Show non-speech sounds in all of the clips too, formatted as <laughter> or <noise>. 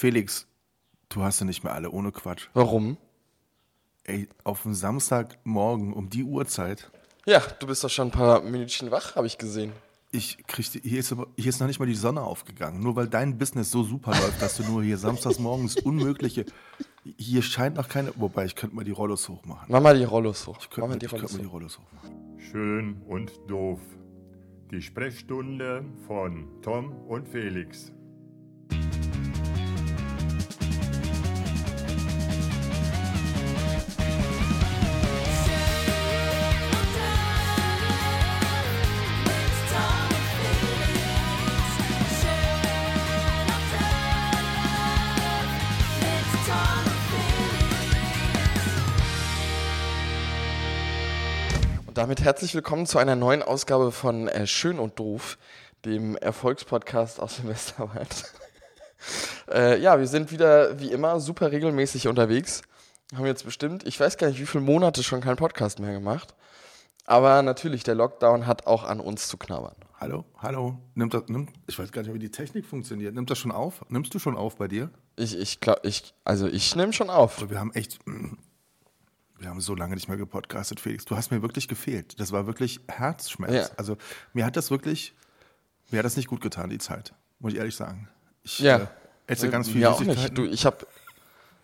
Felix, du hast ja nicht mehr alle ohne Quatsch. Warum? Ey, auf dem Samstagmorgen um die Uhrzeit, Ja, du bist doch schon ein paar Minütchen wach, habe ich gesehen. ich krieg, die- hier, ist aber, hier ist noch nicht mal die Sonne aufgegangen. Nur weil dein Business so super läuft, dass du nur hier samstags morgens Unmögliche. Hier scheint noch keine. Wobei, ich könnte mal die Rollos hochmachen. Mach mal die Rollos hoch. Ich Mach könnte mal die Rollos mal die hoch. Rollos hochmachen. Schön und doof. Die Sprechstunde von Tom und Felix. Damit herzlich willkommen zu einer neuen Ausgabe von äh, Schön und Doof, dem Erfolgspodcast aus dem <laughs> Westerwald. äh, ja, wir sind wieder wie immer super regelmäßig unterwegs. Haben jetzt bestimmt, ich weiß gar nicht, wie viele Monate schon keinen Podcast mehr gemacht. Aber natürlich, der Lockdown hat auch an uns zu knabbern. Hallo, hallo. Nimmt das, nimmt, ich weiß gar nicht, wie die Technik funktioniert. Nimmt das schon auf? Nimmst du schon auf bei dir? Ich, ich glaube, ich, also ich nehme schon auf. Aber wir haben echt. Wir haben so lange nicht mehr gepodcastet, Felix. Du hast mir wirklich gefehlt. Das war wirklich Herzschmerz. Ja. Also mir hat das wirklich, mir hat das nicht gut getan, die Zeit. Muss ich ehrlich sagen. Ich Ja. äh, esse ganz viel Mir auch nicht. Du, ich habe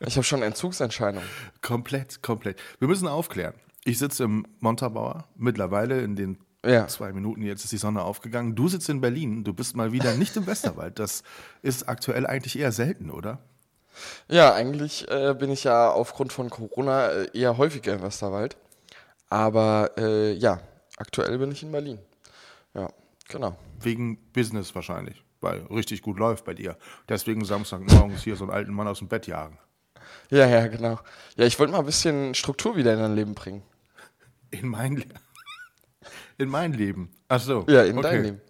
ich hab schon Entzugsentscheidungen. Komplett, komplett. Wir müssen aufklären. Ich sitze im Montabaur, mittlerweile in den Ja. zwei Minuten, jetzt ist die Sonne aufgegangen. Du sitzt in Berlin, du bist mal wieder nicht im Westerwald. Das ist aktuell eigentlich eher selten, oder? Ja, eigentlich äh, bin ich ja aufgrund von Corona äh, eher häufiger im Westerwald. Aber äh, ja, aktuell bin ich in Berlin. Ja, genau. Wegen Business wahrscheinlich, weil richtig gut läuft bei dir. Deswegen Samstagmorgens hier so einen alten Mann aus dem Bett jagen. Ja, ja, genau. Ja, ich wollte mal ein bisschen Struktur wieder in dein Leben bringen. In mein, Le <laughs> in mein Leben. Ach so. Ja, in dein Leben.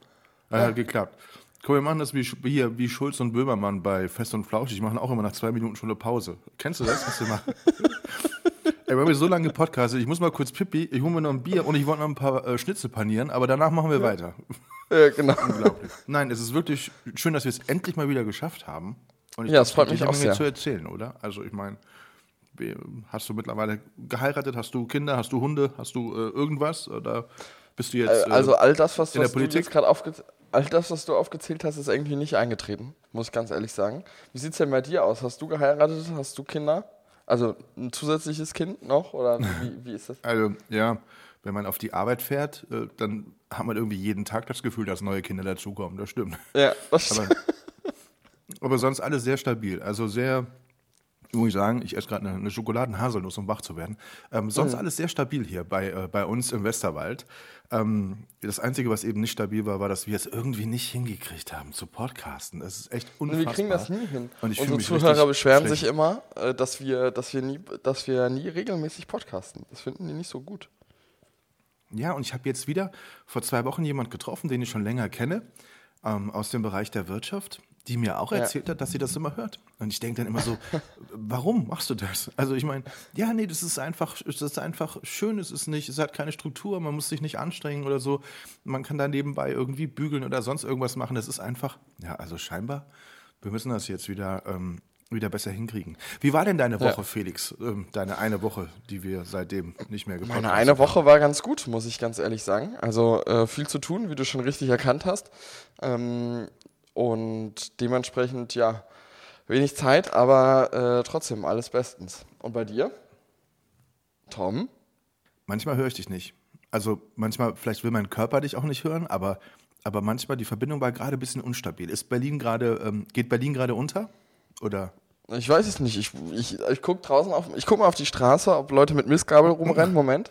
Ja. Hat geklappt. Komm, wir machen das wie, hier, wie Schulz und Böhmermann bei Fest und Flauschig. Die machen auch immer nach zwei Minuten schon eine Pause. Kennst du das, was wir machen? <laughs> Ey, wir haben so lange gepodcastet. Ich muss mal kurz pipi. Ich hole mir noch ein Bier und ich wollte noch ein paar äh, Schnitzel panieren, aber danach machen wir weiter. Ja, genau. Unglaublich. Nein, es ist wirklich schön, dass wir es endlich mal wieder geschafft haben. Und ich Ja, es freut mich ich auch sehr. zu erzählen, oder? Also ich meine, hast du mittlerweile geheiratet? Hast du Kinder? Hast du Hunde? Hast du äh, irgendwas? Oder bist du jetzt... Äh, also all das, was, in der was du Politik? jetzt gerade aufge all das, was du aufgezählt hast, ist irgendwie nicht eingetreten, muss ich ganz ehrlich sagen. Wie sieht's denn bei dir aus? Hast du geheiratet? Hast du Kinder? Also ein zusätzliches Kind noch? Oder <laughs> wie, wie ist das? Also, ja, wenn man auf die Arbeit fährt, äh, dann hat man irgendwie jeden Tag das Gefühl, dass neue Kinder dazukommen. Das stimmt. Ja, das Aber, <laughs> aber sonst alles sehr stabil. Also sehr, muss ich sagen, ich esse gerade eine, eine Schokoladenhaselnuss, um wach zu werden. Ähm, sonst alles sehr stabil hier bei, äh, bei uns im Westerwald. Ähm, das Einzige, was eben nicht stabil war, war, dass wir es irgendwie nicht hingekriegt haben zu podcasten. Das ist echt unfassbar. Wir kriegen das nie hin. Und ich Unsere Zuhörer beschweren schlecht. sich immer, äh, dass wir, dass, wir nie, dass wir nie regelmäßig podcasten. Das finden die nicht so gut. Ja, und ich habe jetzt wieder vor zwei Wochen jemand getroffen, den ich schon länger kenne, ähm, aus dem Bereich der Wirtschaft, die mir auch Ja. erzählt hat, dass sie das immer hört. Und ich denke dann immer so, <laughs> warum machst du das? Also ich meine, ja, nee, das ist einfach, das ist einfach schön, es ist nicht, es hat keine Struktur, man muss sich nicht anstrengen oder so. Man kann da nebenbei irgendwie bügeln oder sonst irgendwas machen. Das ist einfach, ja, also scheinbar, wir müssen das jetzt wieder, ähm, wieder besser hinkriegen. Wie war denn deine Ja. Woche, Felix? Ähm, deine eine Woche, die wir seitdem nicht mehr gepodcastet Meine eine Woche war ganz gut, muss ich ganz ehrlich sagen. Also äh, viel zu tun, wie du schon richtig erkannt hast. Ähm, und dementsprechend, ja, wenig Zeit, aber äh, trotzdem alles bestens. Und bei dir? Tom? Manchmal höre ich dich nicht. Also manchmal, vielleicht will mein Körper dich auch nicht hören, aber, aber manchmal die Verbindung war gerade ein bisschen unstabil. Ist Berlin gerade, ähm, geht Berlin gerade unter? Oder? Ich weiß es nicht. Ich, ich, ich gucke draußen auf, ich guck mal auf die Straße, ob Leute mit Mistgabel rumrennen. <laughs> Moment.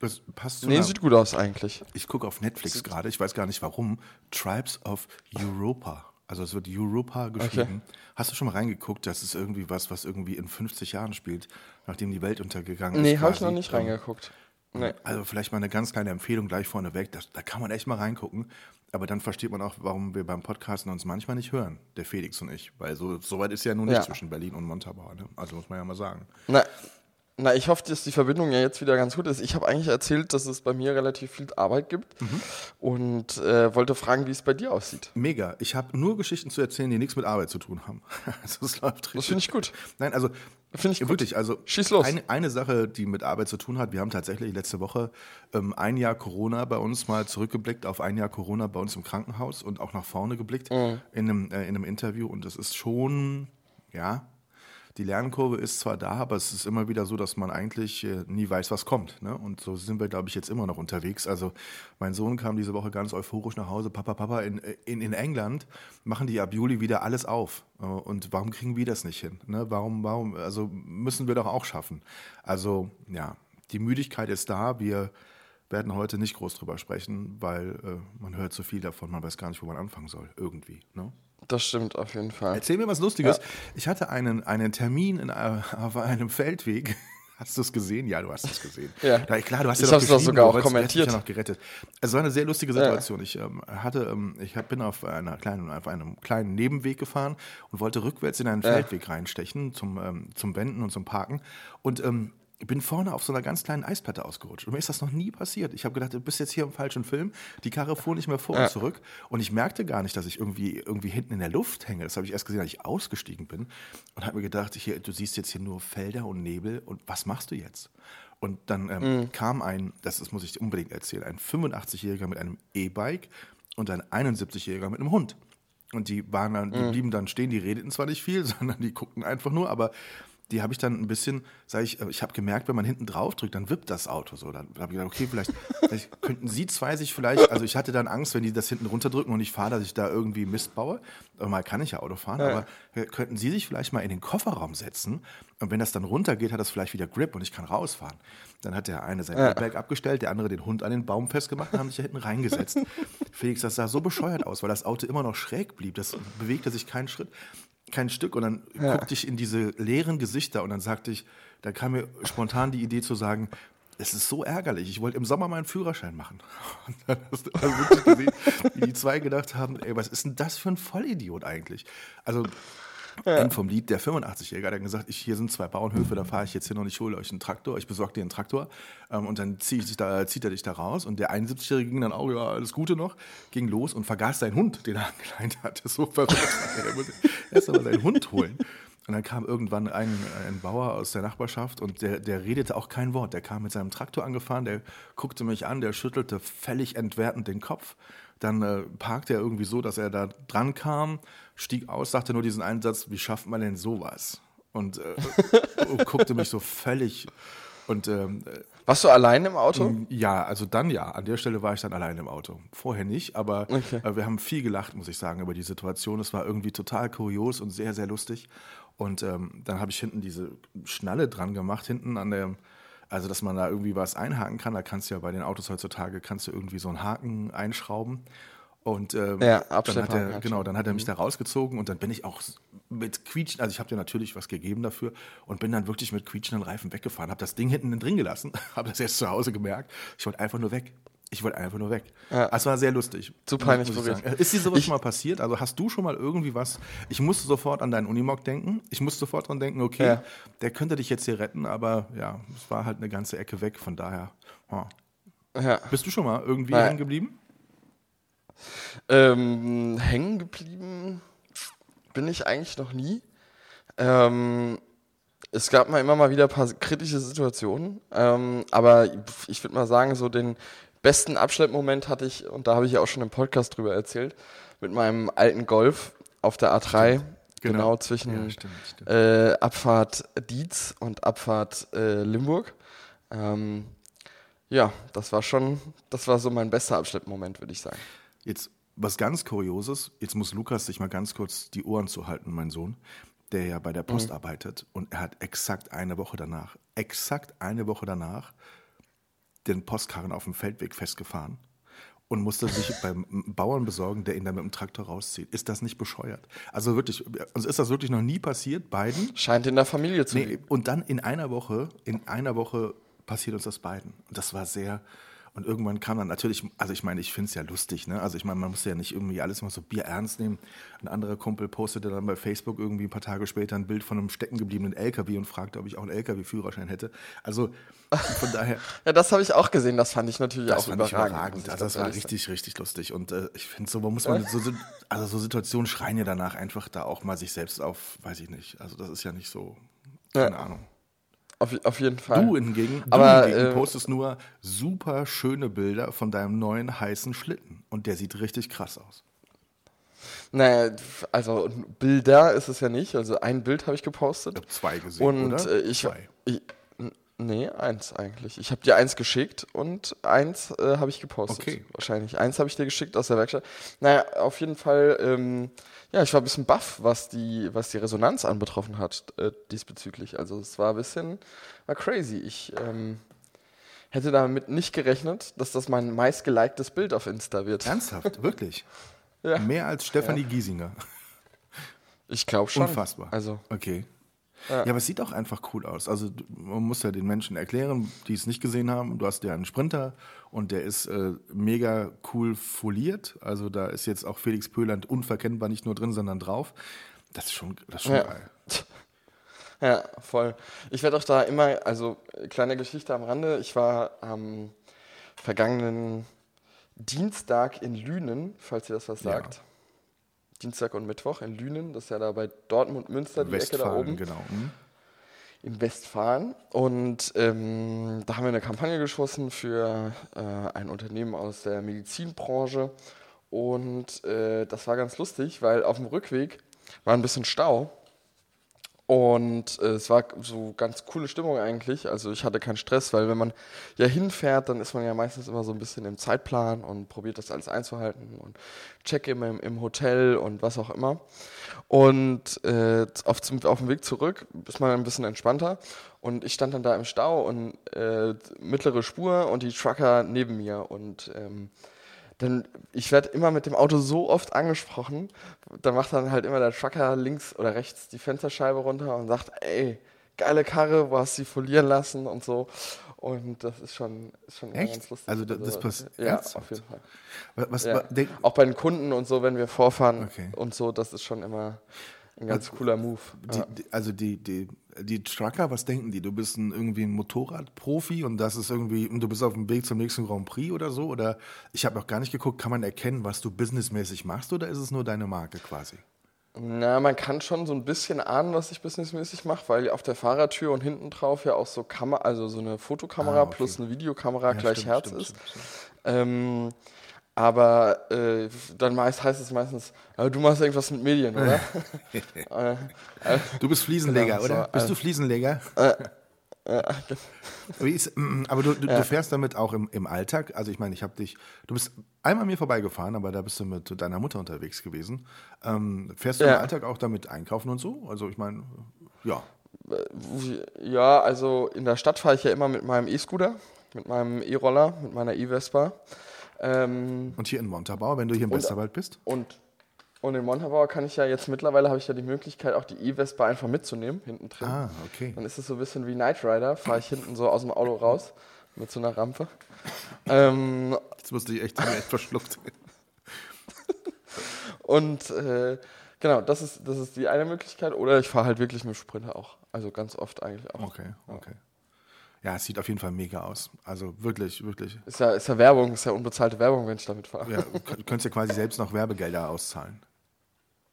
Das passt zu Nee, einer- sieht gut aus eigentlich. Ich gucke auf Netflix gerade, ich weiß gar nicht warum. Tribes of Europa. Also es wird Europa geschrieben. Hast du schon mal reingeguckt? Das ist irgendwie was, was irgendwie in 50 Jahren spielt, nachdem die Welt untergegangen Nee, ist. habe ich noch nicht Ähm, reingeguckt. Nee. Also vielleicht mal eine ganz kleine Empfehlung gleich vorneweg. Das, da kann man echt mal reingucken. Aber dann versteht man auch, warum wir beim Podcasten uns manchmal nicht hören, der Felix und ich. Weil so, so weit ist ja nun nicht Ja. zwischen Berlin und Montabaur. Ne? Also muss man ja mal sagen. Na, Na, ich hoffe, dass die Verbindung ja jetzt wieder ganz gut ist. Ich habe eigentlich erzählt, dass es bei mir relativ viel Arbeit gibt Mhm. und äh, wollte fragen, wie es bei dir aussieht. Mega. Ich habe nur Geschichten zu erzählen, die nichts mit Arbeit zu tun haben. <laughs> Also es läuft Das richtig. finde ich gut. Nein, also Finde ich gut. wirklich, also Schieß los. Eine, eine Sache, die mit Arbeit zu tun hat, wir haben tatsächlich letzte Woche ähm, ein Jahr Corona bei uns mal zurückgeblickt auf ein Jahr Corona bei uns im Krankenhaus und auch nach vorne geblickt Mhm. in, einem, äh, in einem Interview und es ist schon, ja, die Lernkurve ist zwar da, aber es ist immer wieder so, dass man eigentlich äh, nie weiß, was kommt. Ne? Und so sind wir, glaube ich, jetzt immer noch unterwegs. Also mein Sohn kam diese Woche ganz euphorisch nach Hause. Papa, Papa, in, in, in England machen die ab Juli wieder alles auf. Äh, Und warum kriegen wir das nicht hin? Ne? Warum, warum, also müssen wir doch auch schaffen. Also ja, die Müdigkeit ist da. Wir werden heute nicht groß drüber sprechen, weil äh, man hört so viel davon, man weiß gar nicht, wo man anfangen soll. Irgendwie. Ne? Das stimmt auf jeden Fall. Erzähl mir was Lustiges. Ich hatte einen, einen Termin in, äh, auf einem Feldweg. <laughs> Hast du es gesehen? Ja, du hast es gesehen. Ja. klar, du hast ja Ich doch hab's doch geschrieben, sogar auch kommentiert. Ja noch gerettet. Es war eine sehr lustige Situation. Ich ähm, hatte, ähm, ich hab, bin auf einer kleinen, auf einem kleinen Nebenweg gefahren und wollte rückwärts in einen Feldweg reinstechen zum, ähm, zum Wenden und zum Parken und ähm, bin vorne auf so einer ganz kleinen Eisplatte ausgerutscht. Und mir ist das noch nie passiert. Ich habe gedacht, du bist jetzt hier im falschen Film. Die Karre fuhr nicht mehr vor und zurück. Und ich merkte gar nicht, dass ich irgendwie, irgendwie hinten in der Luft hänge. Das habe ich erst gesehen, als ich ausgestiegen bin. Und habe mir gedacht, hier, du siehst jetzt hier nur Felder und Nebel. Und was machst du jetzt? Und dann ähm, kam ein, das ist, muss ich dir unbedingt erzählen, ein 85-Jähriger mit einem E-Bike und ein 71-Jähriger mit einem Hund. Und die waren dann, die blieben dann stehen, die redeten zwar nicht viel, <laughs> sondern die guckten einfach nur, aber die habe ich dann ein bisschen, sage ich, äh, ich habe gemerkt, wenn man hinten drauf drückt, dann wippt das Auto so. Dann habe ich gedacht, okay, vielleicht, vielleicht <laughs> könnten Sie zwei sich vielleicht, also ich hatte dann Angst, wenn die das hinten runterdrücken und ich fahre, dass ich da irgendwie Mist baue. Mal kann ich ja Auto fahren, aber äh, könnten Sie sich vielleicht mal in den Kofferraum setzen und wenn das dann runtergeht, hat das vielleicht wieder Grip und ich kann rausfahren. Dann hat der eine sein E-Bike abgestellt, der andere den Hund an den Baum festgemacht und haben sich da hinten reingesetzt. <laughs> Felix, das sah so bescheuert aus, weil das Auto immer noch schräg blieb. Das bewegte sich keinen Schritt kein Stück und dann guckte ich in diese leeren Gesichter und dann sagte ich, da kam mir spontan die Idee zu sagen, es ist so ärgerlich, ich wollte im Sommer meinen Führerschein machen. <laughs> Und dann hast du also wirklich gesehen, wie die zwei gedacht haben, ey, was ist denn das für ein Vollidiot eigentlich? Also End vom Lied, der 85-Jährige hat gesagt, ich, hier sind zwei Bauernhöfe, da fahre ich jetzt hin und ich hole euch einen Traktor, ich besorge dir einen Traktor ähm, und dann zieh da, zieht er dich da raus und der 71-Jährige ging dann auch, ja, alles Gute noch, ging los und vergaß seinen Hund, den er <laughs> angeleint hatte, so verrückt. er erst einmal seinen Hund holen. Und dann kam irgendwann ein, ein Bauer aus der Nachbarschaft und der, der redete auch kein Wort. Der kam mit seinem Traktor angefahren, der guckte mich an, der schüttelte völlig entwertend den Kopf. Dann äh, parkte er irgendwie so, dass er da dran kam, stieg aus, sagte nur diesen einen Satz, wie schafft man denn sowas? Und, äh, <laughs> und guckte mich so völlig und ähm, Warst du allein im Auto? ja, also dann ja. An der Stelle war ich dann allein im Auto. Vorher nicht, aber äh, wir haben viel gelacht, muss ich sagen, über die Situation. Es war irgendwie total kurios und sehr, sehr lustig. Und ähm, dann habe ich hinten diese Schnalle dran gemacht, hinten an der, also dass man da irgendwie was einhaken kann. Da kannst du ja bei den Autos heutzutage, kannst du irgendwie so einen Haken einschrauben. Und ähm, Ja, dann hat er, genau, dann hat er mich da rausgezogen und dann bin ich auch mit quietschen, also ich habe dir natürlich was gegeben dafür und bin dann wirklich mit quietschenden Reifen weggefahren, habe das Ding hinten drin gelassen, <laughs> habe das erst zu Hause gemerkt. Ich wollte einfach nur weg. Ich wollte einfach nur weg. Es war sehr lustig. Zu peinlich ich. Ist dir sowas schon mal passiert? Also hast du schon mal irgendwie was? Ich musste sofort an deinen Unimog denken. Ich musste sofort dran denken, okay, Ja. der könnte dich jetzt hier retten, aber ja, es war halt eine ganze Ecke weg. Von daher, ja. Ja. bist du schon mal irgendwie hängen geblieben? Ähm, hängen geblieben bin ich eigentlich noch nie. Ähm, es gab mal immer mal wieder ein paar kritische Situationen, ähm, aber ich würde mal sagen, so den besten Abschleppmoment hatte ich, und da habe ich ja auch schon im Podcast drüber erzählt, mit meinem alten Golf auf der A3, genau, Genau. zwischen Ja, stimmt, stimmt. Äh, Abfahrt Dietz und Abfahrt äh, Limburg. Ähm, ja, das war schon, das war so mein bester Abschleppmoment, würde ich sagen. Jetzt was ganz Kurioses. Jetzt muss Lukas sich mal ganz kurz die Ohren zuhalten, mein Sohn, der ja bei der Post arbeitet. Und er hat exakt eine Woche danach, exakt eine Woche danach, den Postkarren auf dem Feldweg festgefahren und musste sich <laughs> beim Bauern besorgen, der ihn dann mit dem Traktor rauszieht. Ist das nicht bescheuert? Also wirklich, uns ist das wirklich noch nie passiert, beiden. Scheint in der Familie zu Nee, liegen. und dann in einer Woche, in einer Woche passiert uns das beiden. Und das war sehr. Und irgendwann kam dann natürlich, also ich meine, ich finde es ja lustig, ne? Also ich meine, man muss ja nicht irgendwie alles mal so Bier ernst nehmen. Ein anderer Kumpel postete dann bei Facebook irgendwie ein paar Tage später ein Bild von einem stecken gebliebenen LKW und fragte, ob ich auch einen LKW-Führerschein hätte. Also von daher. <laughs> ja, das habe ich auch gesehen, das fand ich natürlich Das auch fand überragend. überragend. Also das war richtig, richtig lustig. Und äh, ich finde, so man muss man <laughs> so, so, also so Situationen schreien ja danach einfach da auch mal sich selbst auf, weiß ich nicht. Also das ist ja nicht so, keine Ja. Ahnung. Auf, auf jeden Fall. Du hingegen, Aber, du hingegen äh, postest nur super schöne Bilder von deinem neuen heißen Schlitten. Und der sieht richtig krass aus. Naja, also Bilder ist es ja nicht. Also ein Bild habe ich gepostet. Ich habe zwei gesehen, Und oder? äh, ich, zwei. ich. Nee, eins eigentlich. Ich habe dir eins geschickt und eins äh, habe ich gepostet. Okay. Wahrscheinlich. Eins habe ich dir geschickt aus der Werkstatt. Naja, auf jeden Fall, ähm, ja, ich war ein bisschen baff, was die, was die Resonanz anbetroffen hat äh, diesbezüglich. Also es war ein bisschen, war crazy. Ich ähm, hätte damit nicht gerechnet, dass das mein meistgeliktes Bild auf Insta wird. Ernsthaft, <laughs> wirklich. Ja. Mehr als Stefanie Giesinger. Ich glaube schon. Unfassbar. Also, Okay. Ja. Ja. aber es sieht auch einfach cool aus. Also man muss ja den Menschen erklären, die es nicht gesehen haben. Du hast ja einen Sprinter und der ist äh, mega cool foliert. Also da ist jetzt auch Felix Pöland unverkennbar nicht nur drin, sondern drauf. Das ist schon, das ist schon Ja. geil. <laughs> Ja, voll. Ich werde auch da immer, also kleine Geschichte am Rande, ich war am vergangenen Dienstag in Lünen, falls ihr das was Ja. Dienstag und Mittwoch in Lünen, das ist ja da bei Dortmund, Münster, die Ecke da Westfalen, oben genau. Hm? in Westfalen. Und ähm, da haben wir eine Kampagne geschossen für äh, ein Unternehmen aus der Medizinbranche. Und äh, das war ganz lustig, weil auf dem Rückweg war ein bisschen Stau. Und äh, es war so ganz coole Stimmung eigentlich. Also ich hatte keinen Stress, weil wenn man ja hinfährt, dann ist man ja meistens immer so ein bisschen im Zeitplan und probiert das alles einzuhalten und Check-in im, im Hotel und was auch immer. Und äh, auf, zum, auf dem Weg zurück ist man ein bisschen entspannter. Und ich stand dann da im Stau und äh, mittlere Spur und die Trucker neben mir. Und ähm, dann, ich werde immer mit dem Auto so oft angesprochen, da macht dann halt immer der Trucker links oder rechts die Fensterscheibe runter und sagt, ey, geile Karre, wo hast du sie folieren lassen und so. Und das ist schon, ist schon Echt? ganz lustig. Also da- das passiert Ja, ernsthaft? auf jeden Fall. Was, was, Ja. Auch bei den Kunden und so, wenn wir vorfahren Okay. und so, das ist schon immer ein ganz cooler Move. die, Ja. die, also die, die, die Trucker, was denken die? Du bist ein, irgendwie ein Motorradprofi und das ist irgendwie, und du bist auf dem Weg zum nächsten Grand Prix oder so? Oder ich habe noch gar nicht geguckt, kann man erkennen, was du businessmäßig machst oder ist es nur deine Marke quasi? Na, man kann schon so ein bisschen ahnen, was ich businessmäßig mache, weil auf der Fahrertür und hinten drauf ja auch so Kamera, also so eine Fotokamera Ah, okay. plus eine Videokamera gleich stimmt, Herz stimmt, ist. stimmt. Ähm, aber äh, dann meist heißt es meistens, äh, du machst irgendwas mit Medien, oder? <laughs> äh, äh, Du bist Fliesenleger, Genau, oder? so, bist äh, du Fliesenleger? <laughs> Ist, mm, aber du, du, du fährst damit auch im, im Alltag. Also ich meine, ich habe dich, du bist einmal mir vorbeigefahren, aber da bist du mit deiner Mutter unterwegs gewesen. Ähm, fährst du Ja. im Alltag auch damit einkaufen und so? Also ich meine, ja. ja, also in der Stadt fahre ich ja immer mit meinem E-Scooter, mit meinem E-Roller, mit meiner E-Vespa. Ähm, Und hier in Montabaur, wenn du hier im Und- Westerwald bist? Und, und in Montabaur kann ich ja jetzt mittlerweile habe ich ja die Möglichkeit, auch die E-Vespa einfach mitzunehmen, hinten drin. Ah, okay. Dann ist es so ein bisschen wie Knight Rider, fahre ich hinten so aus dem Auto raus mit so einer Rampe. ähm, Jetzt musste ich echt, echt verschluckt. <laughs> und äh, genau, das ist, das ist die eine Möglichkeit. Oder ich fahre halt wirklich mit dem Sprinter auch. Also ganz oft eigentlich auch. Okay, okay. Ja, es sieht auf jeden Fall mega aus. Also wirklich, wirklich. Ist ja, ist ja Werbung, ist ja unbezahlte Werbung, wenn ich damit fahre. Ja, du könntest ja quasi selbst noch Werbegelder auszahlen.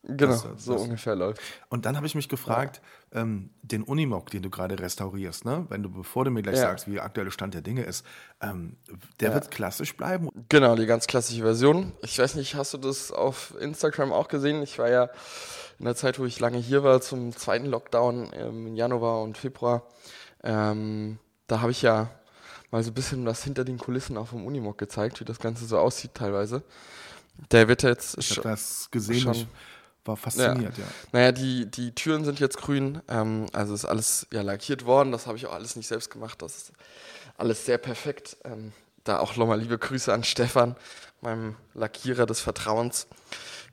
Genau, Das- das- so das- ungefähr läuft. Und dann habe ich mich gefragt, ähm, den Unimog, den du gerade restaurierst, ne? wenn du, bevor du mir gleich Ja. sagst, wie der aktuelle Stand der Dinge ist, ähm, der wird klassisch bleiben. Genau, die ganz klassische Version. Ich weiß nicht, hast du das auf Instagram auch gesehen? Ich war ja in der Zeit, wo ich lange hier war, zum zweiten Lockdown im Januar und Februar. Ähm, da habe ich ja mal so ein bisschen das hinter den Kulissen auch vom Unimog gezeigt, wie das Ganze so aussieht teilweise. Der wird jetzt Ich sch- habe das gesehen, schon- war fasziniert, ja. naja, die, die Türen sind jetzt grün, ähm, also ist alles ja lackiert worden. Das habe ich auch alles nicht selbst gemacht. Das ist alles sehr perfekt. Ähm, da auch nochmal liebe Grüße an Stefan, meinem Lackierer des Vertrauens.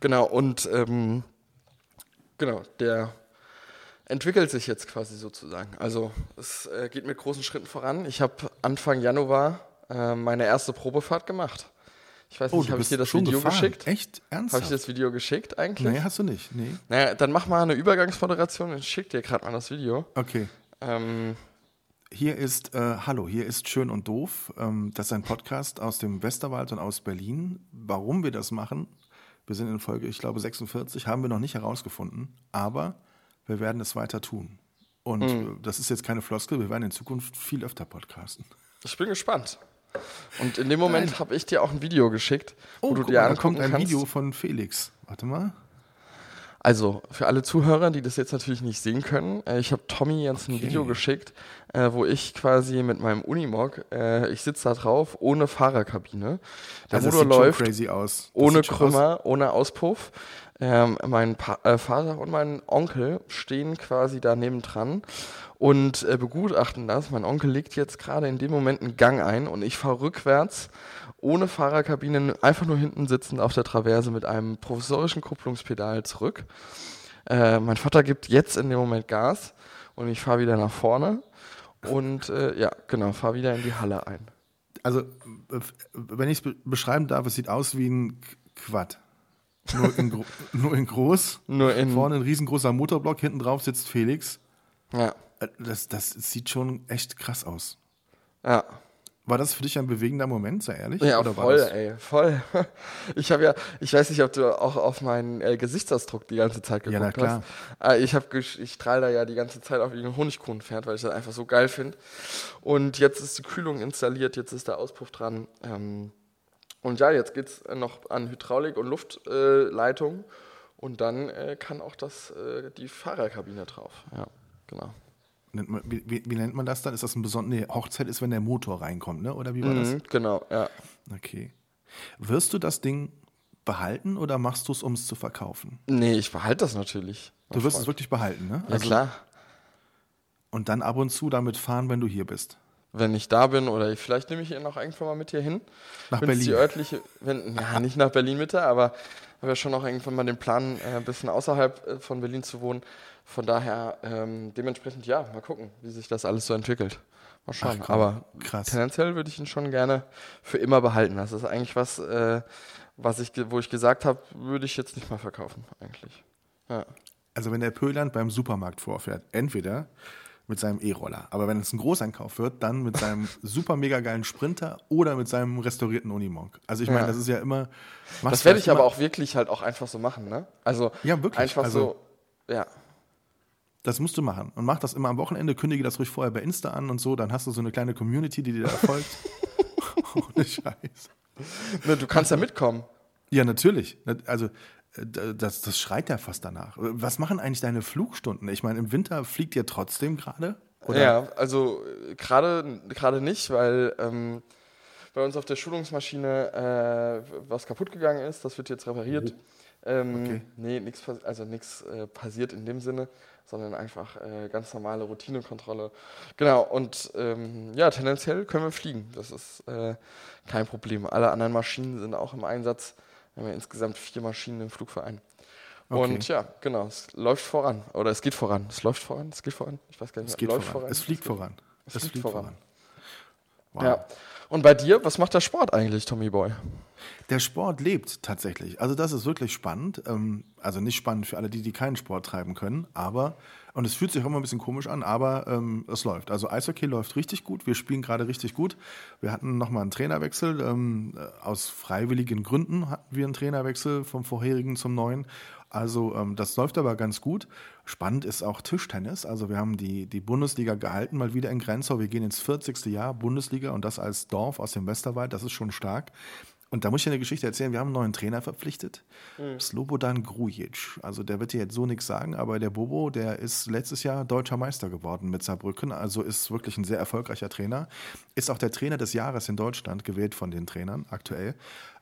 Genau, und ähm, genau, der entwickelt sich jetzt quasi sozusagen. Also es äh, geht mit großen Schritten voran. Ich habe Anfang Januar äh, meine erste Probefahrt gemacht. Ich weiß Oh, nicht, habe ich dir das Video gefahren? geschickt? Echt? Habe Ernsthaft? ich dir das Video geschickt eigentlich? nee, hast du nicht. Nee. Naja, dann mach mal eine Übergangsmoderation und ich schick dir gerade mal das Video. Okay. Ähm, Hier ist, äh, hallo, hier ist Schön und Doof. Ähm, das ist ein Podcast aus dem Westerwald und aus Berlin. Warum wir das machen, wir sind in Folge, ich glaube, 46, haben wir noch nicht herausgefunden, aber wir werden es weiter tun. Und äh, das ist jetzt keine Floskel, wir werden in Zukunft viel öfter podcasten. ich bin gespannt. Und in dem Moment habe ich dir auch ein Video geschickt, wo du Oh, dir mal, da angucken kommt ein kannst. Video von Felix. Warte mal. Also, für alle Zuhörer, die das jetzt natürlich nicht sehen können, äh, ich habe Tommy jetzt ein Okay. Video geschickt, äh, wo ich quasi mit meinem Unimog, äh, ich sitze da drauf, ohne Fahrerkabine. Der Also das Motor läuft crazy aus. Das ohne schon aus- Krümmer, ohne Auspuff. Ähm, mein pa äh, Vater und mein Onkel stehen quasi da nebendran und äh, begutachten das. Mein Onkel legt jetzt gerade in dem Moment einen Gang ein und ich fahre rückwärts ohne Fahrerkabine, einfach nur hinten sitzend auf der Traverse mit einem provisorischen Kupplungspedal zurück. Äh, mein Vater gibt jetzt in dem Moment Gas und ich fahre wieder nach vorne und äh, ja, genau, fahre wieder in die Halle ein. Also, wenn ich es be beschreiben darf, es sieht aus wie ein Qu- Quad. Nur in, nur in groß. Nur in, Vorne ein riesengroßer Motorblock, hinten drauf sitzt Felix. ja, Äh, Das, das sieht schon echt krass aus. ja. War das für dich ein bewegender Moment, sei ehrlich? Ja, Oder war voll, ey, voll. <laughs> Ich habe ja, ich weiß nicht, ob du auch auf meinen äh, Gesichtsausdruck die ganze Zeit Ja, geguckt na klar. hast. Äh, ich habe, ich strahle da ja die ganze Zeit auf wie ein Honigkuchenpferd, weil ich das einfach so geil finde. Und jetzt ist die Kühlung installiert, jetzt ist der Auspuff dran. Ähm, und ja, jetzt geht's noch an Hydraulik und Luftleitung. Äh, Leitung. und dann äh, kann auch das, äh, die Fahrerkabine drauf. Ja, genau. Nennt man, wie, wie, wie nennt man das dann? Ist das ein besonderes. Nee, Hochzeit ist, wenn der Motor reinkommt, ne? Oder wie war Mhm, genau, ja. das? Okay. Wirst du das Ding behalten oder machst du es, um es zu verkaufen? Nee, ich behalte das natürlich. Du wirst es wirklich behalten, ne? Ja, klar. Und dann ab und zu damit fahren, wenn du hier bist. Wenn ich da bin oder ich, vielleicht nehme ich ihn noch irgendwann mal mit hier hin. Nach Wenn's Die Berlin. örtliche, wenn, ja, nicht nach Berlin Mitte, aber habe ja schon noch irgendwann mal den Plan, äh, ein bisschen außerhalb äh, von Berlin zu wohnen. Von daher ähm, dementsprechend ja, mal gucken, wie sich das alles so entwickelt. Mal schauen. Ach aber krass. tendenziell würde ich ihn schon gerne für immer behalten. Das ist eigentlich was, äh, was ich, wo ich gesagt habe, würde ich jetzt nicht mal verkaufen eigentlich. Ja. Also wenn der Pöland beim Supermarkt vorfährt, entweder mit seinem E-Roller, aber wenn es ein Großeinkauf wird, dann mit seinem <laughs> super mega geilen Sprinter oder mit seinem restaurierten Unimog. Also ich meine, Ja. das ist ja immer. Das werde ich aber auch wirklich halt auch einfach so machen, ne? Also Ja, wirklich. einfach Also- so, ja. Das musst du machen. Und mach das immer am Wochenende, kündige das ruhig vorher bei Insta an und so, dann hast du so eine kleine Community, die dir da folgt. <laughs> Ohne Scheiß. Ne, du kannst ja mitkommen. Ja, natürlich. Also das, das schreit ja fast danach. Was machen eigentlich deine Flugstunden? Ich meine, im Winter fliegt ihr trotzdem gerade? Ja, also äh, gerade gerade nicht, weil ähm, bei uns auf der Schulungsmaschine äh, was kaputt gegangen ist. Das wird jetzt repariert. Ähm, Okay. Nee, nichts also nichts äh, passiert in dem Sinne, sondern einfach äh, ganz normale Routinekontrolle. Genau, und ähm, ja, tendenziell können wir fliegen. Das ist äh, kein Problem. Alle anderen Maschinen sind auch im Einsatz. Wir haben ja insgesamt vier Maschinen im Flugverein. Okay. Und ja, genau, es läuft voran. Oder es geht voran. Es läuft voran, es geht voran. Ich weiß gar nicht, Es geht läuft voran. Es fliegt voran. Es fliegt voran. Wow. Ja. Und bei dir, was macht der Sport eigentlich, Tommy Boy? Der Sport lebt tatsächlich. Also das ist wirklich spannend. Ähm, Also nicht spannend für alle, die, die keinen Sport treiben können, aber, und es fühlt sich auch immer ein bisschen komisch an, aber ähm, es läuft. Also Eishockey läuft richtig gut. Wir spielen gerade richtig gut. Wir hatten nochmal einen Trainerwechsel. Ähm, äh, aus freiwilligen Gründen hatten wir einen Trainerwechsel vom vorherigen zum neuen. Also ähm, das läuft aber ganz gut. Spannend ist auch Tischtennis. Also wir haben die, die Bundesliga gehalten, mal wieder in Grenzau. Wir gehen ins 40. Jahr Bundesliga und das als Dorf aus dem Westerwald. Das ist schon stark. Und da muss ich eine Geschichte erzählen. Wir haben einen neuen Trainer verpflichtet. Slobodan Grujic. Also der wird dir jetzt so nichts sagen, aber der Bobo, der ist letztes Jahr deutscher Meister geworden mit Saarbrücken. Also ist wirklich ein sehr erfolgreicher Trainer. Ist auch der Trainer des Jahres in Deutschland, gewählt von den Trainern aktuell.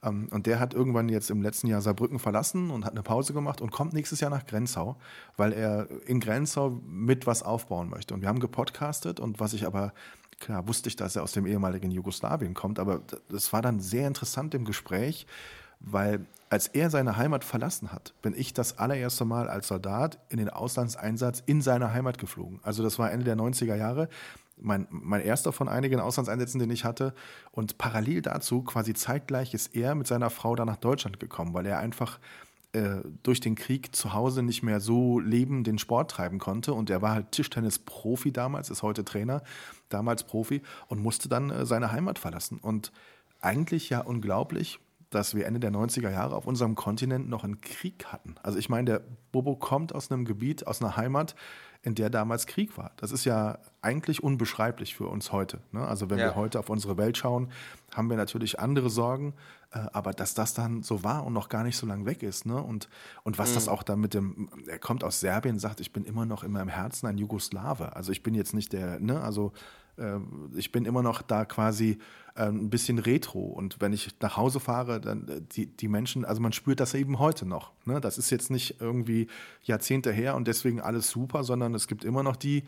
Ähm, Und der hat irgendwann jetzt im letzten Jahr Saarbrücken verlassen und hat eine Pause gemacht und kommt nächstes Jahr nach Grenzau, weil er in Grenzau mit was aufbauen möchte. Und wir haben gepodcastet und was ich aber klar wusste ich, dass er aus dem ehemaligen Jugoslawien kommt, aber das war dann sehr interessant im Gespräch, weil als er seine Heimat verlassen hat, bin ich das allererste Mal als Soldat in den Auslandseinsatz in seine Heimat geflogen. Also das war Ende der 90er Jahre. mein, mein erster von einigen Auslandseinsätzen, den ich hatte. Und parallel dazu, quasi zeitgleich, ist er mit seiner Frau da nach Deutschland gekommen, weil er einfach durch den Krieg zu Hause nicht mehr so leben, den Sport treiben konnte. Und er war halt Tischtennis-Profi damals, ist heute Trainer, damals Profi und musste dann äh, seine Heimat verlassen. Und eigentlich ja unglaublich, dass wir Ende der 90er Jahre auf unserem Kontinent noch einen Krieg hatten. Also ich meine, der Bobo kommt aus einem Gebiet, aus einer Heimat, in der damals Krieg war. Das ist ja eigentlich unbeschreiblich für uns heute. Ne? Also wenn ja. wir heute auf unsere Welt schauen, haben wir natürlich andere Sorgen, äh, aber dass das dann so war und noch gar nicht so lange weg ist. Ne? Und, und was mhm. das auch dann mit dem, er kommt aus Serbien, sagt, ich bin immer noch in meinem Herzen ein Jugoslawe. Also ich bin jetzt nicht der, ne, also ähm, ich bin immer noch da quasi ähm, ein bisschen retro. Und wenn ich nach Hause fahre, dann äh, die, die Menschen, also man spürt das eben heute noch. Ne? Das ist jetzt nicht irgendwie Jahrzehnte her und deswegen alles super, sondern es gibt immer noch die,